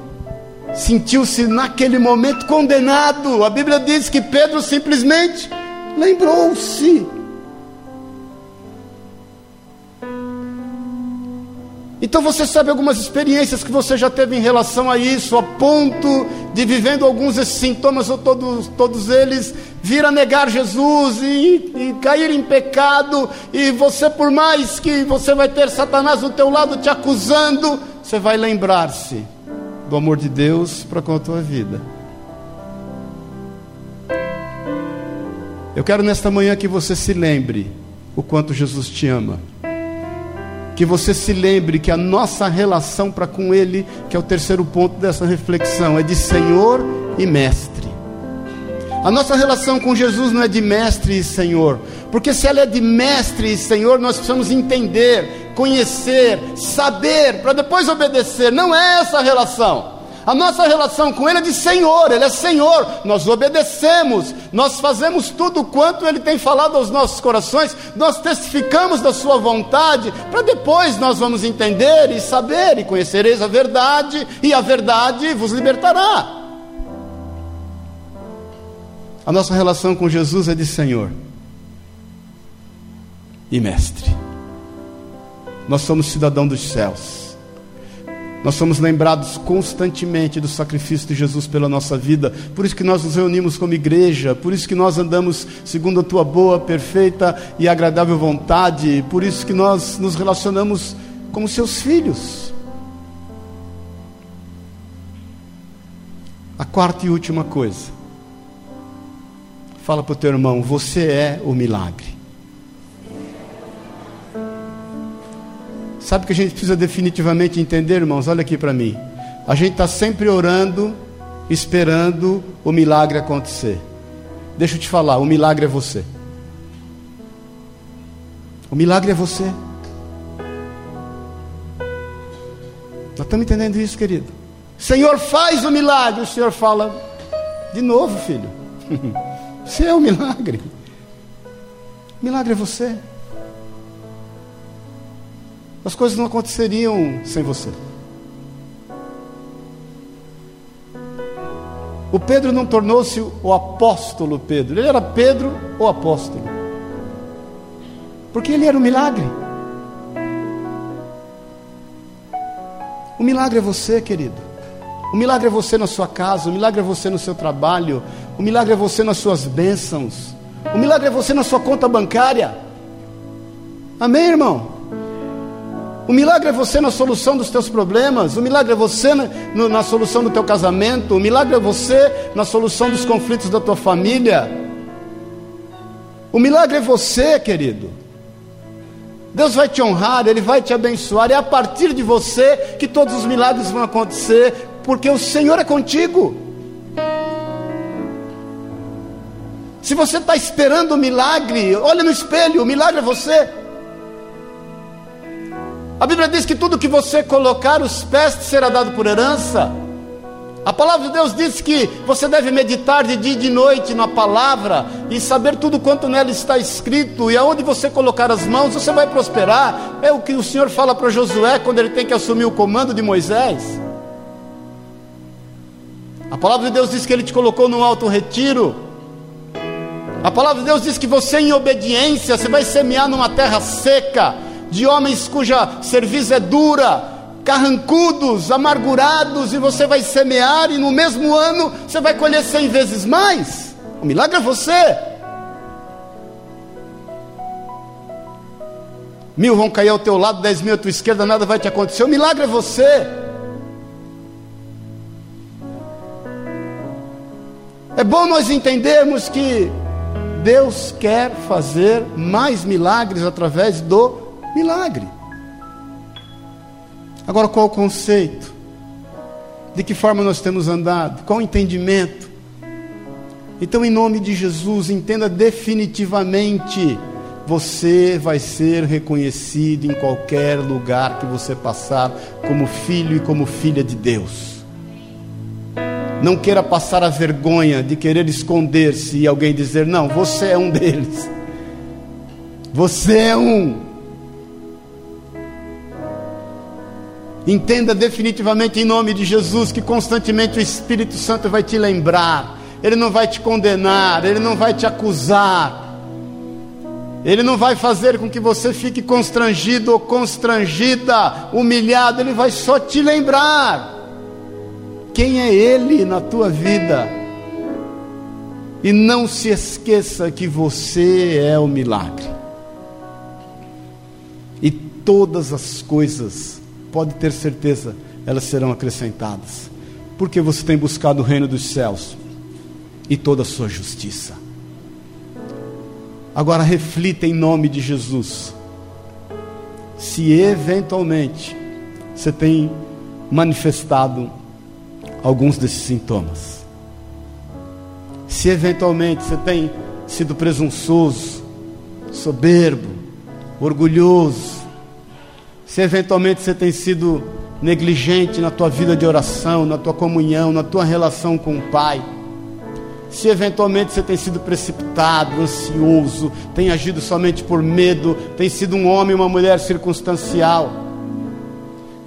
sentiu-se naquele momento condenado. A Bíblia diz que Pedro simplesmente lembrou-se. Então você sabe algumas experiências que você já teve em relação a isso, a ponto de vivendo alguns desses sintomas, ou todos, todos eles, vir a negar Jesus e, e cair em pecado, e você, por mais que você vai ter Satanás do teu lado te acusando, você vai lembrar-se do amor de Deus para com a tua vida. Eu quero nesta manhã que você se lembre o quanto Jesus te ama. Que você se lembre que a nossa relação para com Ele, que é o terceiro ponto dessa reflexão, é de Senhor e Mestre. A nossa relação com Jesus não é de mestre e Senhor, porque se ela é de mestre e Senhor, nós precisamos entender conhecer, saber, para depois obedecer. Não é essa a relação. A nossa relação com Ele é de Senhor, Ele é Senhor, nós obedecemos, nós fazemos tudo quanto Ele tem falado aos nossos corações, nós testificamos da Sua vontade, para depois nós vamos entender e saber e conhecereis a verdade, e a verdade vos libertará. A nossa relação com Jesus é de Senhor e Mestre. Nós somos cidadão dos céus. Nós somos lembrados constantemente do sacrifício de Jesus pela nossa vida. Por isso que nós nos reunimos como igreja, por isso que nós andamos segundo a tua boa, perfeita e agradável vontade, por isso que nós nos relacionamos como seus filhos. A quarta e última coisa. Fala para o teu irmão, você é o milagre. Sabe o que a gente precisa definitivamente entender, irmãos? Olha aqui para mim. A gente está sempre orando, esperando o milagre acontecer. Deixa eu te falar, o milagre é você. O milagre é você. Nós estamos entendendo isso, querido? Senhor, faz o milagre. O Senhor fala, de novo, filho. [laughs] Você é o milagre. O milagre é você. As coisas não aconteceriam sem você. O Pedro não tornou-se o apóstolo Pedro, ele era Pedro o apóstolo. Porque ele era um milagre. O milagre é você, querido. O milagre é você na sua casa, o milagre é você no seu trabalho, o milagre é você nas suas bênçãos, o milagre é você na sua conta bancária. Amém, irmão? O milagre é você na solução dos teus problemas. O milagre é você na, no, na solução do teu casamento. O milagre é você na solução dos conflitos da tua família. O milagre é você, querido. Deus vai te honrar, Ele vai te abençoar. É a partir de você que todos os milagres vão acontecer, porque o Senhor é contigo. Se você está esperando o milagre, olha no espelho, o milagre é você. A Bíblia diz que tudo que você colocar os pés será dado por herança. A palavra de Deus diz que você deve meditar de dia e de noite na palavra e saber tudo quanto nela está escrito, e aonde você colocar as mãos, você vai prosperar. É o que o Senhor fala para Josué quando ele tem que assumir o comando de Moisés. A palavra de Deus diz que ele te colocou num alto retiro. A palavra de Deus diz que você, em obediência, você vai semear numa terra seca de homens cuja serviço é dura, carrancudos, amargurados, e você vai semear, e no mesmo ano você vai colher cem vezes mais. O milagre é você. Mil vão cair ao teu lado, dez mil à tua esquerda, nada vai te acontecer. O milagre é você. É bom nós entendermos que Deus quer fazer mais milagres através do Milagre. Agora, qual o conceito? De que forma nós temos andado? Qual o entendimento? Então, em nome de Jesus, entenda definitivamente: você vai ser reconhecido em qualquer lugar que você passar, como filho e como filha de Deus. Não queira passar a vergonha de querer esconder-se e alguém dizer: não, você é um deles. Você é um. Entenda definitivamente em nome de Jesus que constantemente o Espírito Santo vai te lembrar, ele não vai te condenar, ele não vai te acusar, ele não vai fazer com que você fique constrangido ou constrangida, humilhado, ele vai só te lembrar quem é ele na tua vida. E não se esqueça que você é o milagre. E todas as coisas pode ter certeza, elas serão acrescentadas. Porque você tem buscado o reino dos céus e toda a sua justiça. Agora reflita em nome de Jesus. Se eventualmente você tem manifestado alguns desses sintomas. Se eventualmente você tem sido presunçoso, soberbo, orgulhoso, se eventualmente você tem sido negligente na tua vida de oração, na tua comunhão, na tua relação com o Pai, se eventualmente você tem sido precipitado, ansioso, tem agido somente por medo, tem sido um homem, uma mulher circunstancial,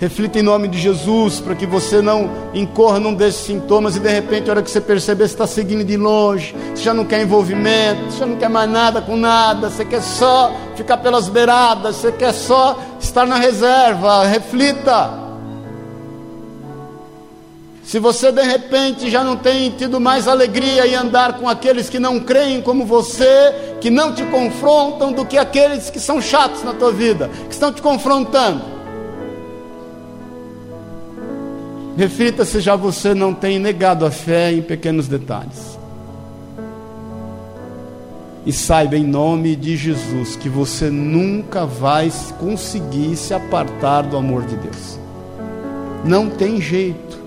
Reflita em nome de Jesus, para que você não incorra num desses sintomas e de repente, a hora que você perceber, você está seguindo de longe, você já não quer envolvimento, você já não quer mais nada com nada, você quer só ficar pelas beiradas, você quer só estar na reserva. Reflita. se você de repente já não tem tido mais alegria em andar com aqueles que não creem como você, que não te confrontam, do que aqueles que são chatos na tua vida, que estão te confrontando. Reflita se já você não tem negado a fé em pequenos detalhes. E saiba em nome de Jesus que você nunca vai conseguir se apartar do amor de Deus. Não tem jeito.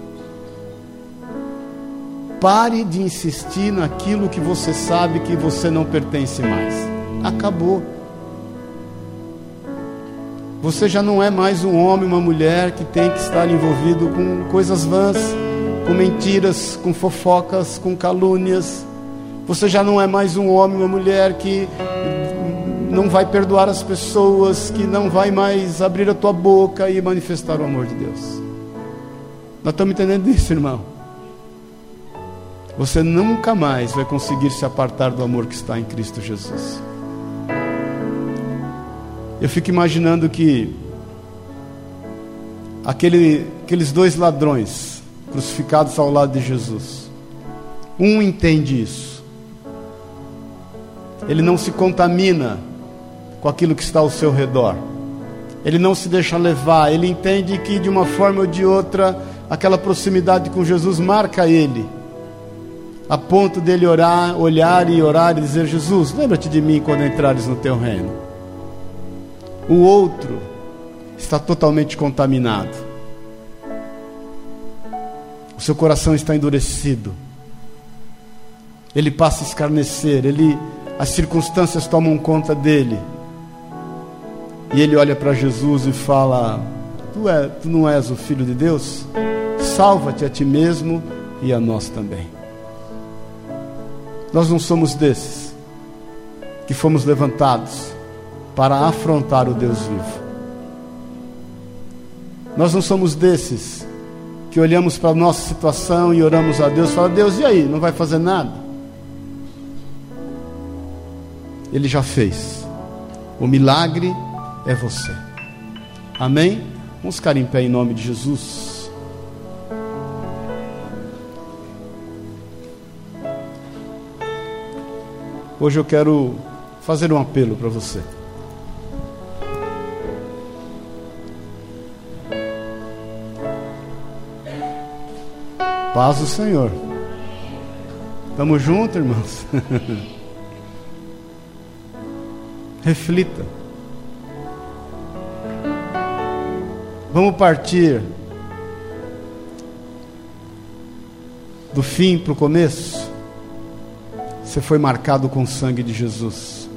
Pare de insistir naquilo que você sabe que você não pertence mais. Acabou. Você já não é mais um homem, uma mulher que tem que estar envolvido com coisas vãs, com mentiras, com fofocas, com calúnias. Você já não é mais um homem, uma mulher que não vai perdoar as pessoas, que não vai mais abrir a tua boca e manifestar o amor de Deus. Nós estamos entendendo isso, irmão? Você nunca mais vai conseguir se apartar do amor que está em Cristo Jesus. Eu fico imaginando que aquele, aqueles dois ladrões crucificados ao lado de Jesus, um entende isso, ele não se contamina com aquilo que está ao seu redor, ele não se deixa levar, ele entende que de uma forma ou de outra, aquela proximidade com Jesus marca ele a ponto dele orar, olhar e orar e dizer: Jesus, lembra-te de mim quando entrares no teu reino. O outro está totalmente contaminado. O seu coração está endurecido. Ele passa a escarnecer, ele as circunstâncias tomam conta dele. E ele olha para Jesus e fala: tu, é, tu não és o filho de Deus? Salva-te a ti mesmo e a nós também. Nós não somos desses que fomos levantados para afrontar o Deus vivo. Nós não somos desses que olhamos para a nossa situação e oramos a Deus, fala Deus, e aí, não vai fazer nada? Ele já fez. O milagre é você. Amém? Vamos ficar em pé em nome de Jesus. Hoje eu quero fazer um apelo para você. Paz do Senhor. Estamos juntos, irmãos? [laughs] Reflita. Vamos partir do fim para o começo. Você foi marcado com o sangue de Jesus.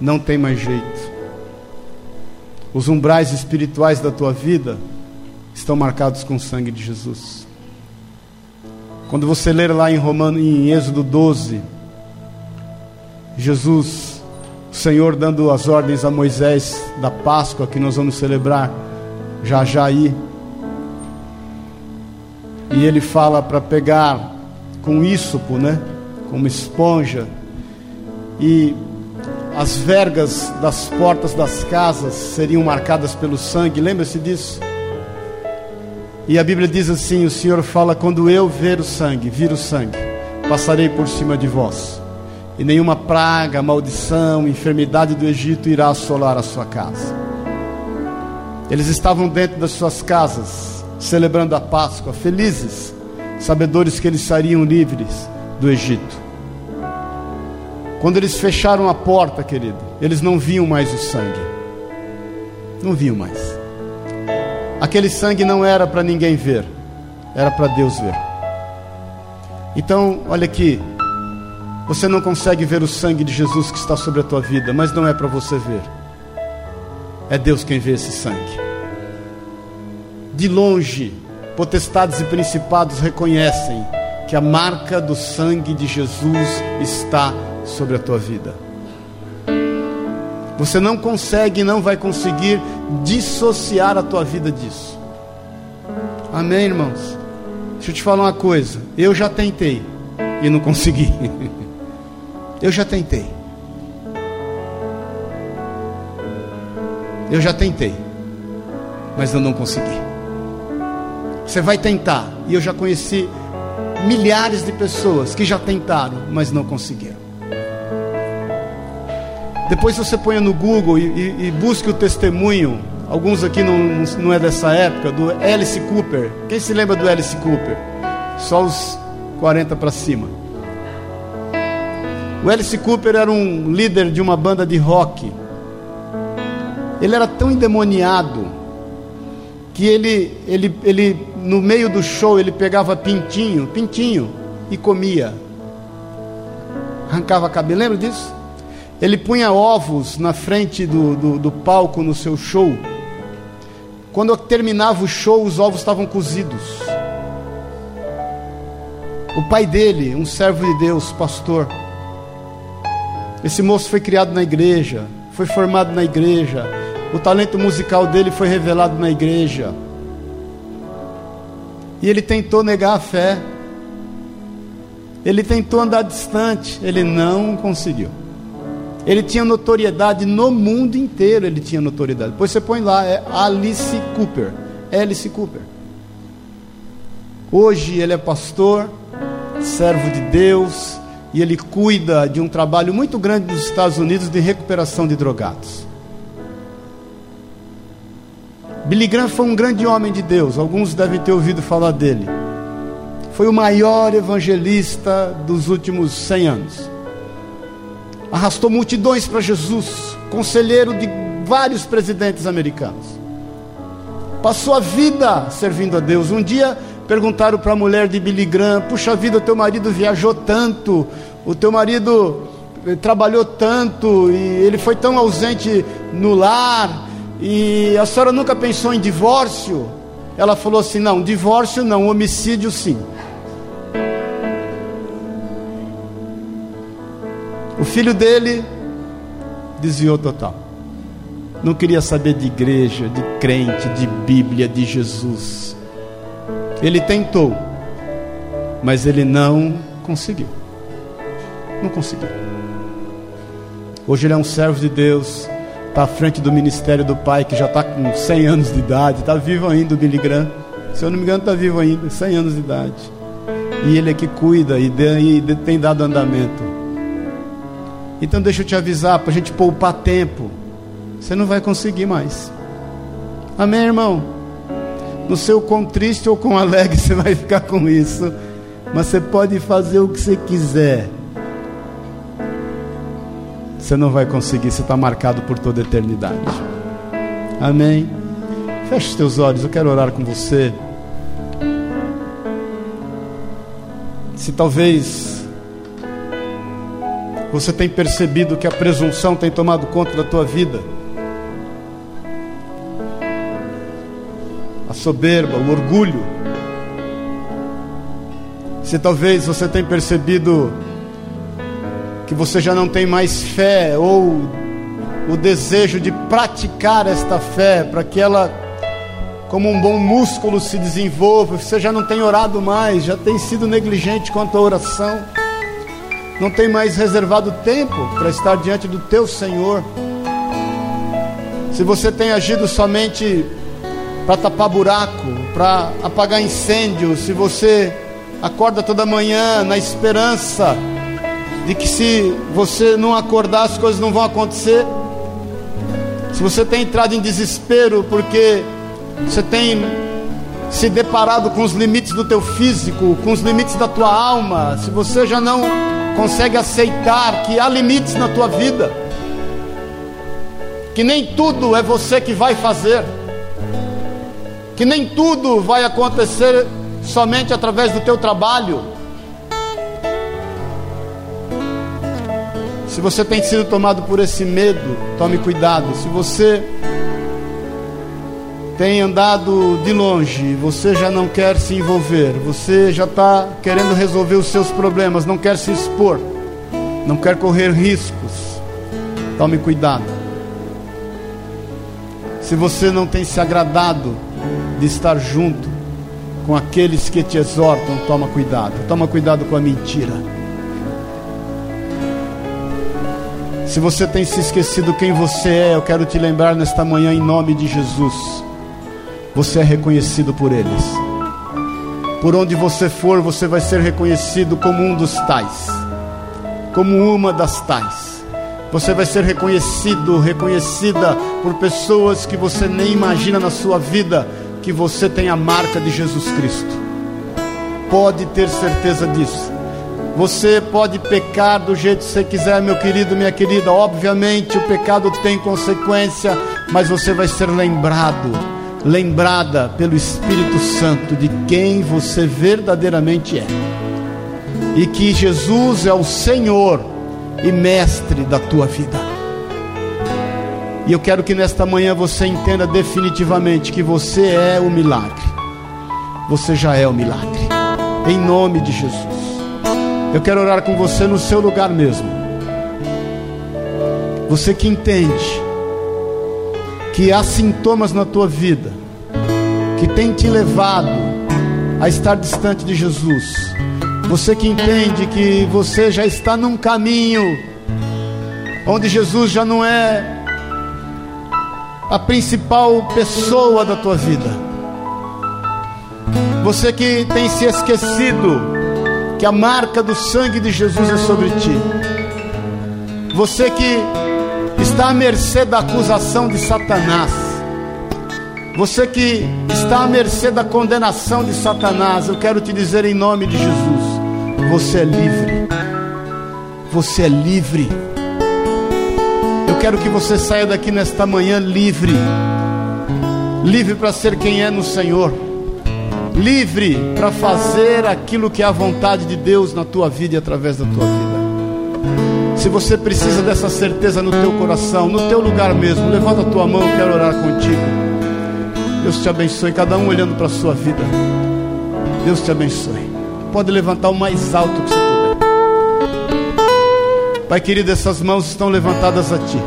Não tem mais jeito. Os umbrais espirituais da tua vida estão marcados com o sangue de Jesus. Quando você ler lá em Romano, em Êxodo 12, Jesus, o Senhor dando as ordens a Moisés da Páscoa que nós vamos celebrar já já aí. E ele fala para pegar com ísopo, né? Com uma esponja e as vergas das portas das casas seriam marcadas pelo sangue. Lembra-se disso? E a Bíblia diz assim: o Senhor fala: quando eu ver o sangue, vir o sangue, passarei por cima de vós, e nenhuma praga, maldição, enfermidade do Egito irá assolar a sua casa. Eles estavam dentro das suas casas, celebrando a Páscoa, felizes, sabedores que eles sairiam livres do Egito. Quando eles fecharam a porta, querido, eles não viam mais o sangue, não viam mais. Aquele sangue não era para ninguém ver, era para Deus ver. Então, olha aqui, você não consegue ver o sangue de Jesus que está sobre a tua vida, mas não é para você ver. É Deus quem vê esse sangue. De longe, potestades e principados reconhecem que a marca do sangue de Jesus está sobre a tua vida. Você não consegue e não vai conseguir dissociar a tua vida disso. Amém, irmãos? Deixa eu te falar uma coisa. Eu já tentei e não consegui. [laughs] Eu já tentei. Eu já tentei, mas eu não consegui. Você vai tentar, E eu já conheci milhares de pessoas que já tentaram, mas não conseguiram. Depois você põe no Google e, e, e busque o testemunho. Alguns aqui não, não é dessa época, do Alice Cooper. Quem se lembra do Alice Cooper? Só os 40 para cima. O Alice Cooper era um líder de uma banda de rock. Ele era tão endemoniado que ele, ele, ele no meio do show ele pegava pintinho, pintinho e comia. Arrancava cabelo, lembra disso? Ele punha ovos na frente do, do, do palco no seu show. Quando terminava o show, os ovos estavam cozidos. O pai dele, um servo de Deus, pastor, esse moço foi criado na igreja, foi formado na igreja, o talento musical dele foi revelado na igreja. E ele tentou negar a fé. Ele tentou andar distante, ele não conseguiu. Ele tinha notoriedade no mundo inteiro, ele tinha notoriedade. Depois você põe lá, é Alice Cooper. Alice Cooper. Hoje ele é pastor, servo de Deus, e ele cuida de um trabalho muito grande nos Estados Unidos de recuperação de drogados. Billy Graham foi um grande homem de Deus, alguns devem ter ouvido falar dele. Foi o maior evangelista dos últimos 100 anos. Arrastou multidões para Jesus, conselheiro de vários presidentes americanos. Passou a vida servindo a Deus. Um dia Perguntaram para a mulher de Billy Graham: Puxa vida, o teu marido viajou tanto, o teu marido eh, trabalhou tanto, e ele foi tão ausente no lar, e a senhora nunca pensou em divórcio? Ela falou assim: Não, divórcio não, homicídio sim. O filho dele desviou total. Não queria saber de igreja, de crente, de Bíblia, de Jesus. Ele tentou, mas ele não conseguiu. Não conseguiu. Hoje ele é um servo de Deus, está à frente do ministério do Pai, que já está com 100 anos de idade, está vivo ainda o Billy Graham. Se eu não me engano, está vivo ainda, 100 anos de idade. E ele é que cuida e, e tem dado andamento. Então deixa eu te avisar, para a gente poupar tempo. Você não vai conseguir mais. Amém, irmão? No seu com triste ou com alegre [laughs] você vai ficar com isso. Mas você pode fazer o que você quiser. Você não vai conseguir, você está marcado por toda a eternidade. Amém. Feche os teus olhos, eu quero orar com você. Se talvez você tem percebido que a presunção tem tomado conta da tua vida. soberba, o orgulho. Se talvez você tenha percebido que você já não tem mais fé ou o desejo de praticar esta fé para que ela, como um bom músculo, se desenvolva, você já não tem orado mais, já tem sido negligente quanto à oração, não tem mais reservado tempo para estar diante do teu Senhor. Se você tem agido somente para tapar buraco, para apagar incêndio, se você acorda toda manhã na esperança de que se você não acordar as coisas não vão acontecer, se você tem entrado em desespero porque você tem se deparado com os limites do teu físico, com os limites da tua alma, se você já não consegue aceitar que há limites na tua vida, que nem tudo é você que vai fazer que nem tudo vai acontecer somente através do teu trabalho. Se você tem sido tomado por esse medo, tome cuidado. Se você tem andado de longe, você já não quer se envolver, você já está querendo resolver os seus problemas, não quer se expor, não quer correr riscos, tome cuidado. Se você não tem se agradado de estar junto com aqueles que te exortam, toma cuidado. Toma cuidado com a mentira. Se você tem se esquecido quem você é, eu quero te lembrar nesta manhã em nome de Jesus. Você é reconhecido por eles. Por onde você for, você vai ser reconhecido como um dos tais, como uma das tais. Você vai ser reconhecido, reconhecida por pessoas que você nem imagina na sua vida que você tem a marca de Jesus Cristo. Pode ter certeza disso. Você pode pecar do jeito que você quiser, meu querido, minha querida. Obviamente, o pecado tem consequência, mas você vai ser lembrado, lembrada pelo Espírito Santo de quem você verdadeiramente é. E que Jesus é o Senhor e mestre da tua vida. E eu quero que nesta manhã você entenda definitivamente que você é o milagre. Você já é o milagre. Em nome de Jesus. Eu quero orar com você no seu lugar mesmo. Você que entende que há sintomas na tua vida que tem te levado a estar distante de Jesus. Você que entende que você já está num caminho onde Jesus já não é a principal pessoa da tua vida. Você que tem se esquecido que a marca do sangue de Jesus é sobre ti. Você que está à mercê da acusação de Satanás. Você que está à mercê da condenação de Satanás, eu quero te dizer em nome de Jesus: você é livre. Você é livre. Eu quero que você saia daqui nesta manhã livre. Livre para ser quem é no Senhor. Livre para fazer aquilo que é a vontade de Deus na tua vida e através da tua vida. Se você precisa dessa certeza no teu coração, no teu lugar mesmo, levanta a tua mão, eu quero orar contigo. Deus te abençoe, cada um olhando para a sua vida. Deus te abençoe. Pode levantar o mais alto que você puder. Pai querido, essas mãos estão levantadas a ti.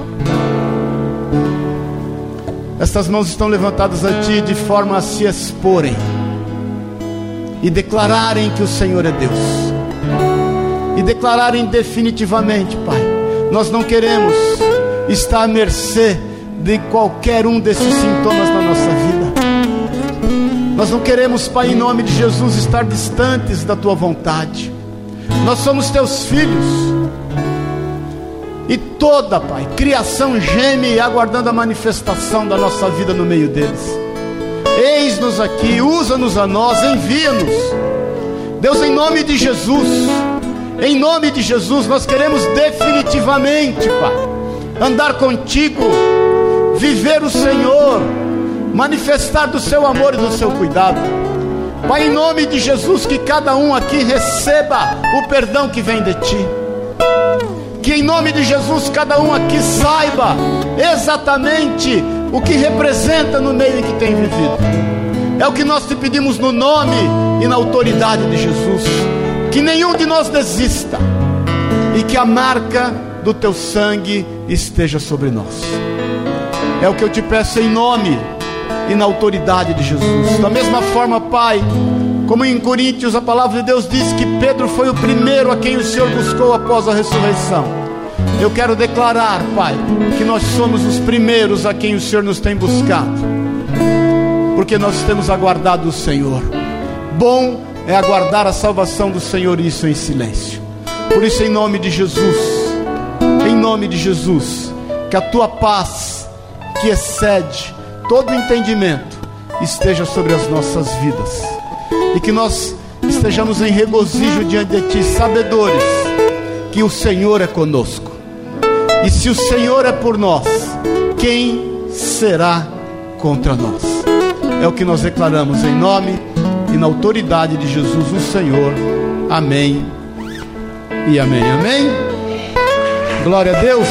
Essas mãos estão levantadas a ti de forma a se exporem e declararem que o Senhor é Deus e declararem definitivamente, Pai, nós não queremos estar à mercê de qualquer um desses sintomas na nossa vida. Nós não queremos, Pai, em nome de Jesus, estar distantes da tua vontade. Nós somos teus filhos. E toda, Pai, criação geme aguardando a manifestação da nossa vida no meio deles. Eis-nos aqui, usa-nos a nós, envia-nos. Deus, em nome de Jesus, em nome de Jesus, nós queremos definitivamente, Pai, andar contigo, viver o Senhor, manifestar do seu amor e do seu cuidado. Pai, em nome de Jesus, que cada um aqui receba o perdão que vem de ti. Que em nome de Jesus, cada um aqui saiba exatamente o que representa no meio em que tem vivido. É o que nós te pedimos no nome e na autoridade de Jesus que nenhum de nós desista e que a marca do teu sangue esteja sobre nós. É o que eu te peço em nome e na autoridade de Jesus. Da mesma forma, Pai, como em Coríntios a palavra de Deus diz que Pedro foi o primeiro a quem o Senhor buscou após a ressurreição. Eu quero declarar, Pai, que nós somos os primeiros a quem o Senhor nos tem buscado, porque nós temos aguardado o Senhor. Bom é aguardar a salvação do Senhor, isso em silêncio. Por isso, em nome de Jesus, em nome de Jesus, que a tua paz, que excede todo entendimento, esteja sobre as nossas vidas, e que nós estejamos em regozijo diante de Ti, sabedores que o Senhor é conosco, e se o Senhor é por nós, quem será contra nós? É o que nós declaramos em nome na autoridade de Jesus, o Senhor. Amém e amém. Amém. Glória a Deus.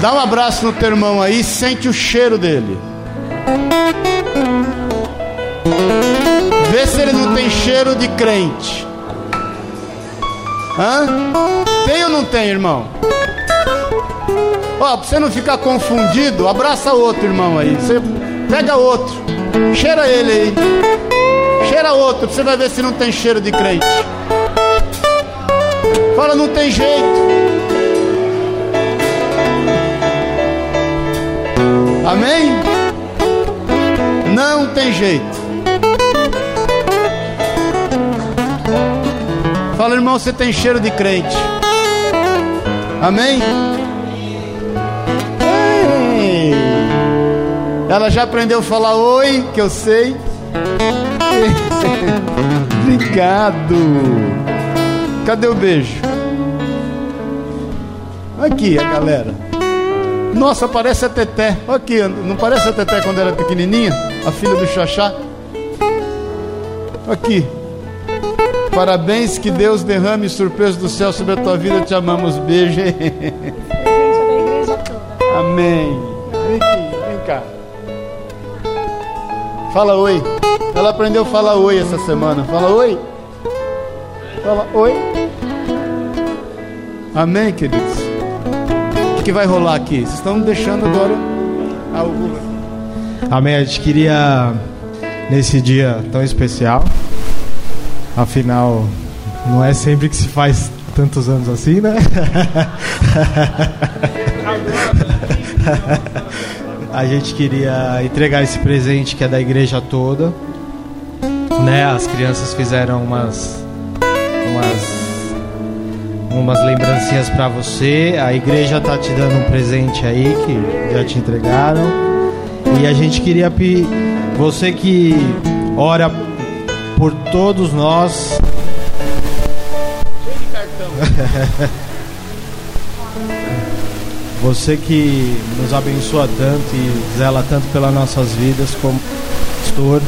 Dá um abraço no teu irmão aí, sente o cheiro dele. Vê se ele não tem cheiro de crente. Hã? Tem ou não tem, irmão? Ó, pra você não ficar confundido, abraça outro irmão aí. Você pega outro, cheira ele aí. Cheira outro, você vai ver se não tem cheiro de crente. Fala, não tem jeito. Amém? Não tem jeito. Fala, irmão, você tem cheiro de crente. Amém? Ela já aprendeu a falar oi, que eu sei. [laughs] Obrigado. Cadê o beijo? Aqui a galera. Nossa, parece a Teté. Aqui, não parece a Teté quando era pequenininha? A filha do Xaxá? Aqui. Parabéns, que Deus derrame surpresa do céu sobre a tua vida. Te amamos. Beijo. [laughs] Amém. Fala oi. Ela aprendeu a falar oi essa semana. Fala oi. Fala oi. Amém, queridos. O que vai rolar aqui? Vocês estão deixando agora Amém. A gente queria, nesse dia tão especial, afinal, não é sempre que se faz tantos anos assim, né? [laughs] a gente queria entregar esse presente que é da igreja toda, né? As crianças fizeram umas umas umas lembrancinhas para você. A igreja tá te dando um presente aí que já te entregaram. E a gente queria pedir você que ora por todos nós. [laughs] Você que nos abençoa tanto e zela tanto pelas nossas vidas como pastor,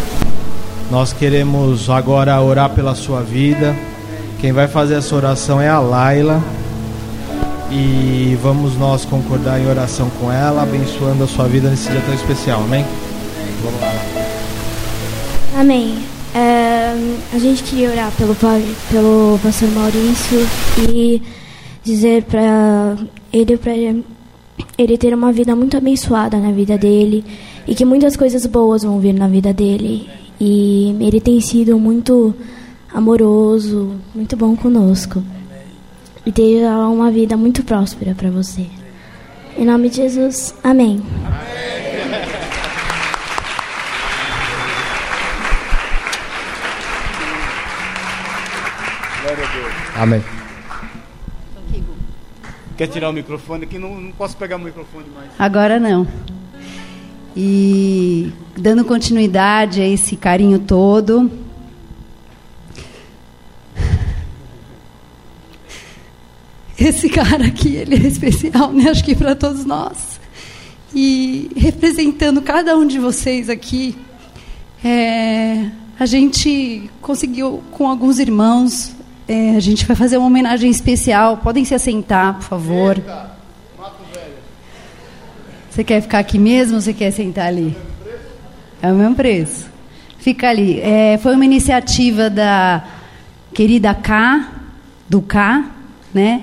nós queremos agora orar pela sua vida. Quem vai fazer essa oração é a Laila. E vamos nós concordar em oração com ela, abençoando a sua vida nesse dia tão especial, amém? Vamos lá. Amém. É, a gente queria orar pelo, pelo pastor Maurício e dizer para ele para ele ter uma vida muito abençoada na vida dele e que muitas coisas boas vão vir na vida dele. E ele tem sido muito amoroso, muito bom conosco. E ter uma vida muito próspera para você. Em nome de Jesus, amém. Amém. Quer tirar o microfone aqui? Não, não posso pegar o microfone mais. Agora não. E dando continuidade a esse carinho todo. Esse cara aqui, ele é especial, né? Acho que para todos nós. E representando cada um de vocês aqui, é, a gente conseguiu, com alguns irmãos, é, a gente vai fazer uma homenagem especial. Podem se assentar, por favor. Você quer ficar aqui mesmo ou você quer sentar ali? É o mesmo preço. Fica ali. É, foi uma iniciativa da querida K, do K, né?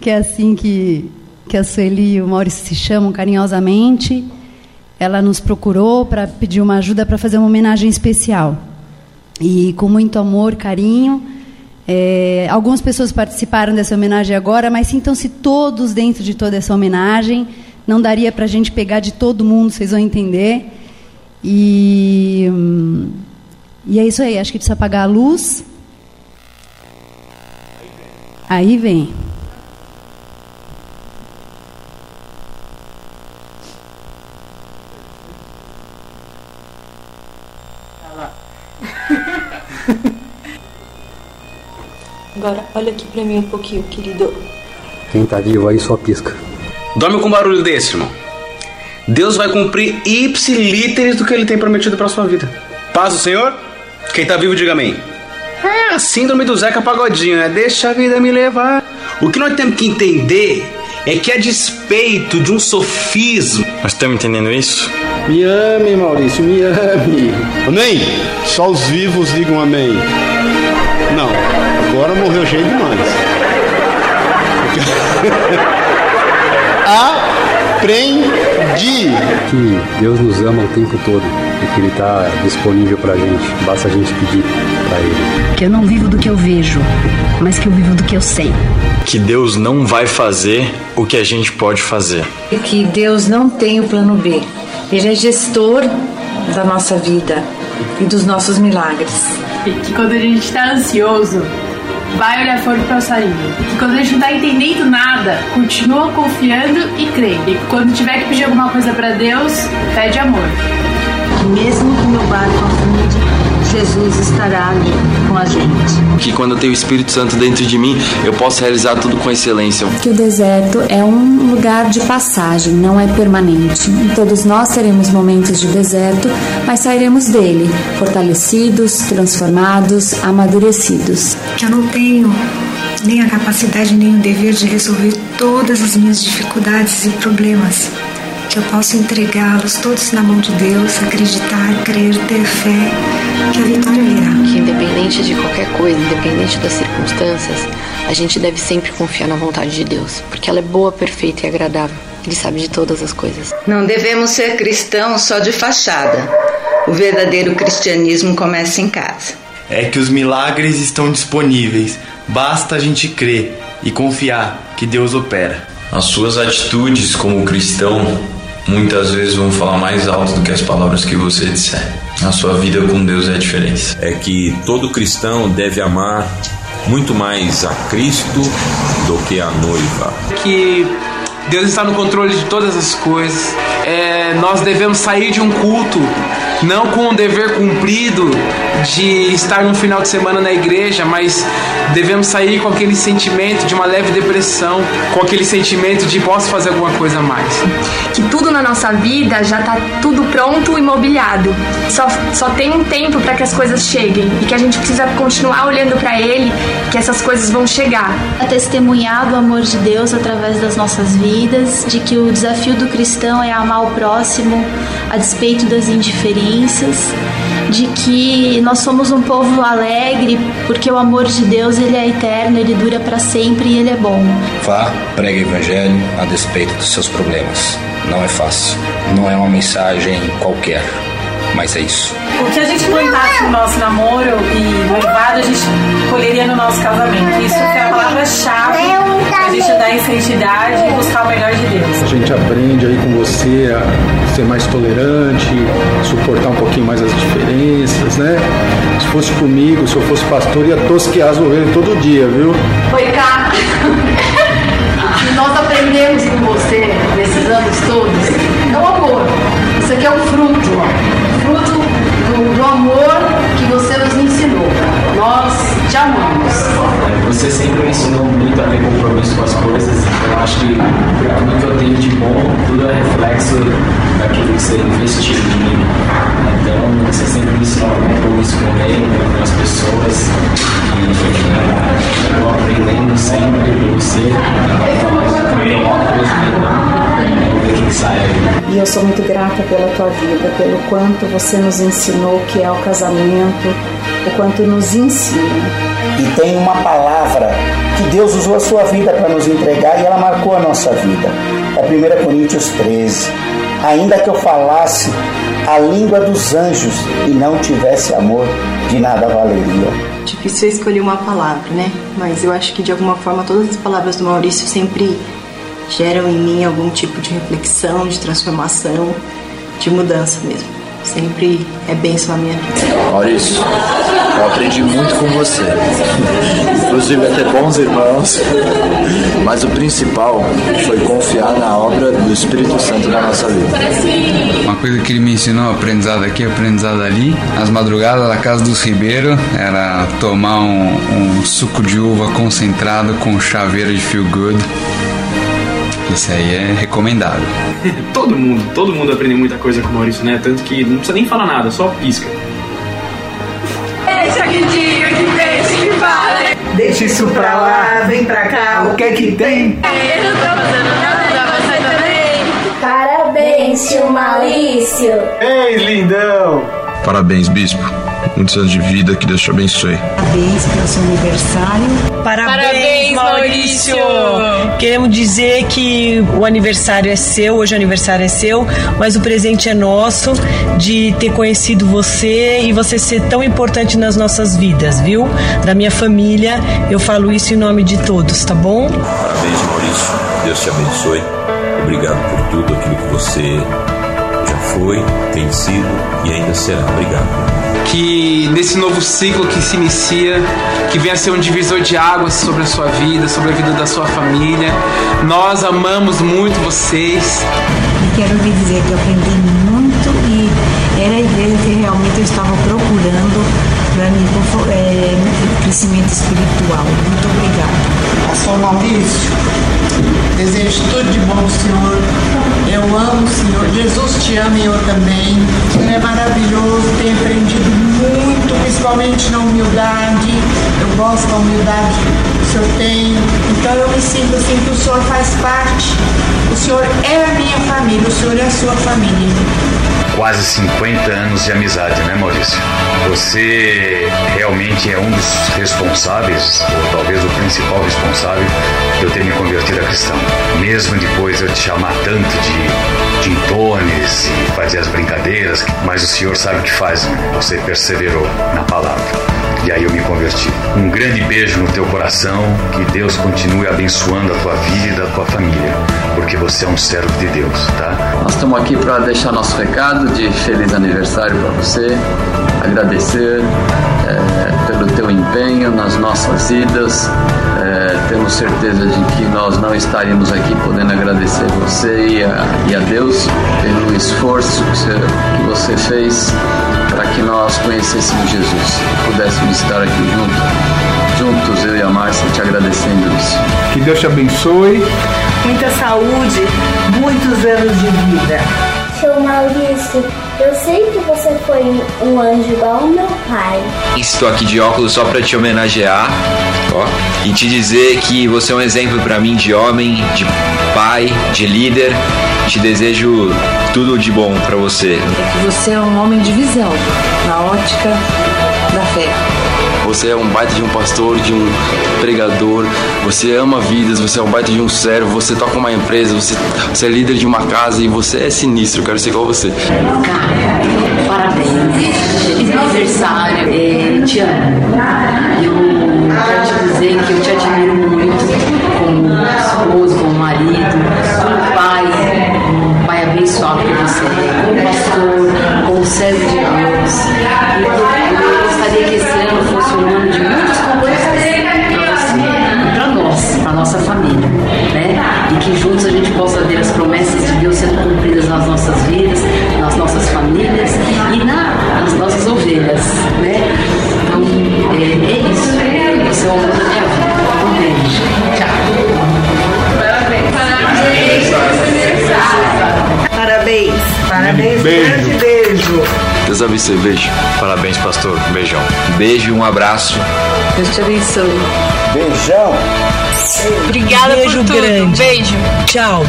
Que é assim que, que a Sueli e o Maurício se chamam carinhosamente. Ela nos procurou para pedir uma ajuda para fazer uma homenagem especial. E com muito amor, carinho, é, algumas pessoas participaram dessa homenagem agora, mas sintam-se todos dentro de toda essa homenagem. Não daria para a gente pegar de todo mundo, vocês vão entender. E, hum, e é isso aí, acho que precisa apagar a luz. Aí vem. Agora, olha aqui pra mim um pouquinho, querido. Quem tá vivo aí só pisca. Dorme com um barulho desse, irmão. Deus vai cumprir ipsilíteres do que ele tem prometido pra sua vida. Paz do Senhor? Quem tá vivo, diga amém. É a síndrome do Zeca Pagodinho, né? Deixa a vida me levar. O que nós temos que entender é que a despeito de um sofismo. Nós estamos entendendo isso? Me ame, Maurício, me ame. Amém? Só os vivos digam amém. Agora morreu gente demais. [laughs] Aprendi. Que Deus nos ama o tempo todo e que Ele está disponível para a gente. Basta a gente pedir para Ele. Que eu não vivo do que eu vejo, mas que eu vivo do que eu sei. Que Deus não vai fazer o que a gente pode fazer. E que Deus não tem o plano B. Ele é gestor da nossa vida e dos nossos milagres. E que quando a gente está ansioso, vai olhar fora para o passarinho. E quando a gente não está entendendo nada, continua confiando e crendo. E quando tiver que pedir alguma coisa para Deus, pede amor. Mesmo que meu barco afunde, Jesus estará ali com a gente. Que quando eu tenho o Espírito Santo dentro de mim, eu posso realizar tudo com excelência. Que o deserto é um lugar de passagem, não é permanente. Todos nós teremos momentos de deserto, mas sairemos dele fortalecidos, transformados, amadurecidos. Que eu não tenho nem a capacidade nem o dever de resolver todas as minhas dificuldades e problemas que eu possa entregá-los todos na mão de Deus, acreditar, crer, ter fé, que a vitória virá. Que independente de qualquer coisa, independente das circunstâncias, a gente deve sempre confiar na vontade de Deus, porque ela é boa, perfeita e agradável. Ele sabe de todas as coisas. Não devemos ser cristãos só de fachada. O verdadeiro cristianismo começa em casa. É que os milagres estão disponíveis. Basta a gente crer e confiar que Deus opera. As suas atitudes como cristão muitas vezes vão falar mais alto do que as palavras que você disser. A sua vida com Deus é a diferença. É que todo cristão deve amar muito mais a Cristo do que a noiva. Que Deus está no controle de todas as coisas. É, nós devemos sair de um culto não com o dever cumprido de estar no final de semana na igreja, mas devemos sair com aquele sentimento de uma leve depressão, com aquele sentimento de posso fazer alguma coisa a mais. Que tudo na nossa vida já está tudo pronto e mobiliado. Só, só tem um tempo para que as coisas cheguem e que a gente precisa continuar olhando para Ele, que essas coisas vão chegar. A testemunhar do amor de Deus através das nossas vidas, de que o desafio do cristão é amar o próximo a despeito das indiferenças, de que nós somos um povo alegre, porque o amor de Deus ele é eterno, ele dura para sempre e ele é bom. Vá, pregue o evangelho a despeito dos seus problemas. Não é fácil, não é uma mensagem qualquer, mas é isso. O que a gente plantasse no nosso namoro e noivado, a gente colheria no nosso casamento. Isso é a palavra-chave a gente dar em santidade e buscar o melhor de Deus. A gente aprende aí com você a ser mais tolerante, suportar um pouquinho mais as diferenças, né? Se fosse comigo, se eu fosse pastor, ia tosquear as ovelhas todo dia, viu? Foi cá. [laughs] nós aprendemos com você nesses anos todos é o amor. Isso aqui é um fruto, fruto do, do amor que você nos ensinou. Nós te amamos. Você sempre me ensinou muito a ter compromisso com as coisas. Eu acho que tudo que eu tenho de bom, tudo é reflexo daquilo que você investiu em mim. Então, você sempre me ensinou a compromisso com ele, com as pessoas. E eu aprendendo sempre com você. E eu sou muito grata pela tua vida, pelo quanto você nos ensinou que é o casamento, o quanto nos ensina. E tem uma palavra que Deus usou a sua vida para nos entregar e ela marcou a nossa vida. É 1 Coríntios 13. Ainda que eu falasse a língua dos anjos e não tivesse amor, de nada valeria. Difícil escolher uma palavra, né? Mas eu acho que de alguma forma todas as palavras do Maurício sempre geram em mim algum tipo de reflexão, de transformação, de mudança mesmo. Sempre é bênção na minha vida. Maurício, eu aprendi muito com você. Inclusive a ter bons irmãos. Mas o principal foi confiar na obra do Espírito Santo na nossa vida. Uma coisa que ele me ensinou, aprendizado aqui, aprendizado ali. As madrugadas da casa dos Ribeiro era tomar um, um suco de uva concentrado com chaveiro de feel good. Isso aí é recomendável. [laughs] todo mundo, todo mundo aprende muita coisa com o Maurício, né? Tanto que não precisa nem falar nada, só pisca. Que diga, que pense, que fale. Deixa isso pra lá, vem pra cá, o que é que tem? Eu não tô fazendo nada pra você também. Parabéns, tio Maurício. Ei, lindão! Parabéns, bispo. Muitos anos de vida, que Deus te abençoe. Parabéns pelo seu aniversário. Parabéns, Maurício. Queremos dizer que o aniversário é seu, hoje o aniversário é seu, mas o presente é nosso de ter conhecido você e você ser tão importante nas nossas vidas, viu? Da minha família, eu falo isso em nome de todos, tá bom? Parabéns, Maurício. Deus te abençoe. Obrigado por tudo aquilo que você já foi, tem sido e ainda será. Obrigado. Que nesse novo ciclo que se inicia, que venha a ser um divisor de águas sobre a sua vida, sobre a vida da sua família. Nós amamos muito vocês. E quero lhe dizer que eu aprendi muito e era a igreja que realmente eu estava procurando para mim é, crescimento espiritual. Muito obrigada. Pastor Maurício, desejo tudo de bom, Senhor. Eu amo o Senhor. Jesus te ama e eu também. O Senhor é maravilhoso, tenho aprendido muito, principalmente na humildade. Eu gosto da humildade que o Senhor tem. Então eu me sinto assim que o Senhor faz parte. O Senhor é a minha família, o Senhor é a sua família quase 50 anos de amizade, né, Maurício? Você realmente é um dos responsáveis, ou talvez o principal responsável, de eu ter me convertido a cristão. Mesmo depois de eu te chamar tanto de tintones e fazer as brincadeiras, mas o Senhor sabe o que faz, né? Você perseverou na palavra. E aí eu me converti. Um grande beijo no teu coração, que Deus continue abençoando a tua vida e da tua família, porque você é um servo de Deus, tá? Nós estamos aqui para deixar nosso recado de feliz aniversário para você, agradecer é, pelo teu empenho nas nossas vidas. É, temos certeza de que nós não estaríamos aqui podendo agradecer você e a, e a Deus pelo esforço que você, que você fez para que nós conhecêssemos Jesus e pudéssemos estar aqui junto, juntos, eu e a Márcia, te agradecendo isso. Que Deus te abençoe. Muita saúde, muitos anos de vida. Seu Maurício, eu sei que você foi um anjo igual ao meu pai. Estou aqui de óculos só para te homenagear, ó, e te dizer que você é um exemplo para mim de homem, de pai, de líder. Te desejo tudo de bom para você. É que você é um homem de visão, na ótica. Você é um baita de um pastor, de um pregador, você ama vidas, você é um baita de um servo, você toca uma empresa, você, você é líder de uma casa e você é sinistro, eu quero ser igual você. Cara, parabéns, aniversário, é, te amo. Eu quero te dizer que eu te admiro muito como esposo, como marido, como pai, um pai abençoado que você é, como pastor, como servo de Deus. Eu gostaria que esse fosse um ano de muitas conquistas para você e para nós, para nossa família, né? E que juntos a gente possa ver as promessas de Deus sendo cumpridas nas nossas vidas, nas nossas famílias e na, nas nossas ovelhas, né? Então, é, é isso. Você é o amor da minha vida. Um beijo. Tchau. Parabéns. Parabéns. Parabéns. Beijo. Grande beijo. Deus abençoe, beijo. Parabéns, pastor. Beijão. Beijo e um abraço. Deus te abençoe. Beijão. Obrigada Beijo por tudo. grande. Beijo. Tchau.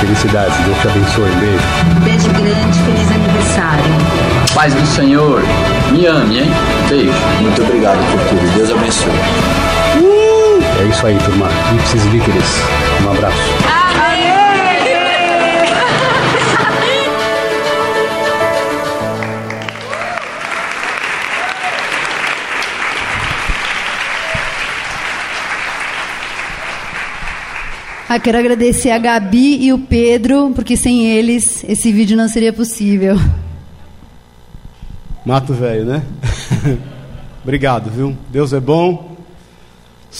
Felicidades, Deus te abençoe. Beijo. Beijo grande, feliz aniversário. Paz do Senhor. Me ame, hein? Beijo. Muito obrigado por tudo. Deus abençoe. É isso aí, turma. Ipsis Líqueres. Um abraço. Ah, quero agradecer a Gabi e o Pedro, porque sem eles esse vídeo não seria possível. Mato velho, né? [laughs] Obrigado, viu? Deus é bom.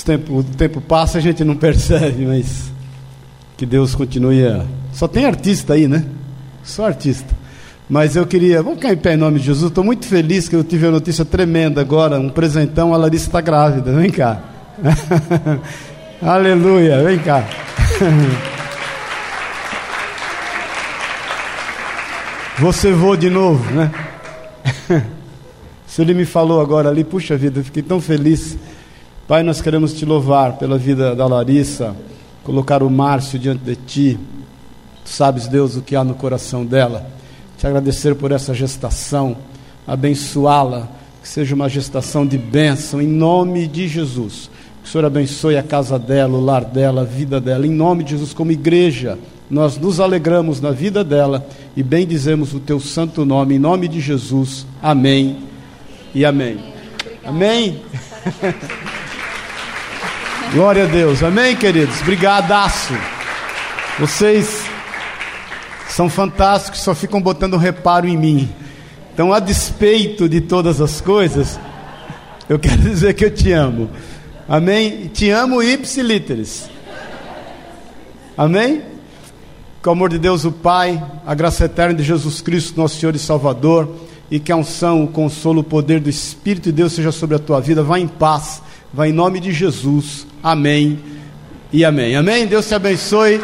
Tempo, o tempo passa, a gente não percebe, mas que Deus continue a... Só tem artista aí, né? Só artista. Mas eu queria, vamos ficar em pé em nome de Jesus. Estou muito feliz que eu tive a notícia tremenda agora, um presentão, a Larissa está grávida. Vem cá. [laughs] Aleluia, vem cá. Você voa de novo, né? Se ele me falou agora ali, puxa vida, eu fiquei tão feliz. Pai, nós queremos te louvar pela vida da Larissa, colocar o Márcio diante de ti. Tu sabes, Deus, o que há no coração dela. Te agradecer por essa gestação, abençoá-la, que seja uma gestação de bênção, em nome de Jesus. Que o Senhor abençoe a casa dela, o lar dela, a vida dela, em nome de Jesus, como igreja. Nós nos alegramos na vida dela e bendizemos o teu santo nome, em nome de Jesus. Amém e amém. Amém. [laughs] Glória a Deus. Amém, queridos. Brigadaço. Vocês são fantásticos, só ficam botando reparo em mim. Então, a despeito de todas as coisas, eu quero [laughs] dizer que eu te amo. Amém? Te amo ipsilíteres. Amém? Com o amor de Deus, o Pai, a graça eterna de Jesus Cristo, nosso Senhor e Salvador, e que a unção, o consolo, o poder do Espírito de Deus seja sobre a tua vida. Vá em paz, vá em nome de Jesus. Amém e amém. Amém? Deus te abençoe.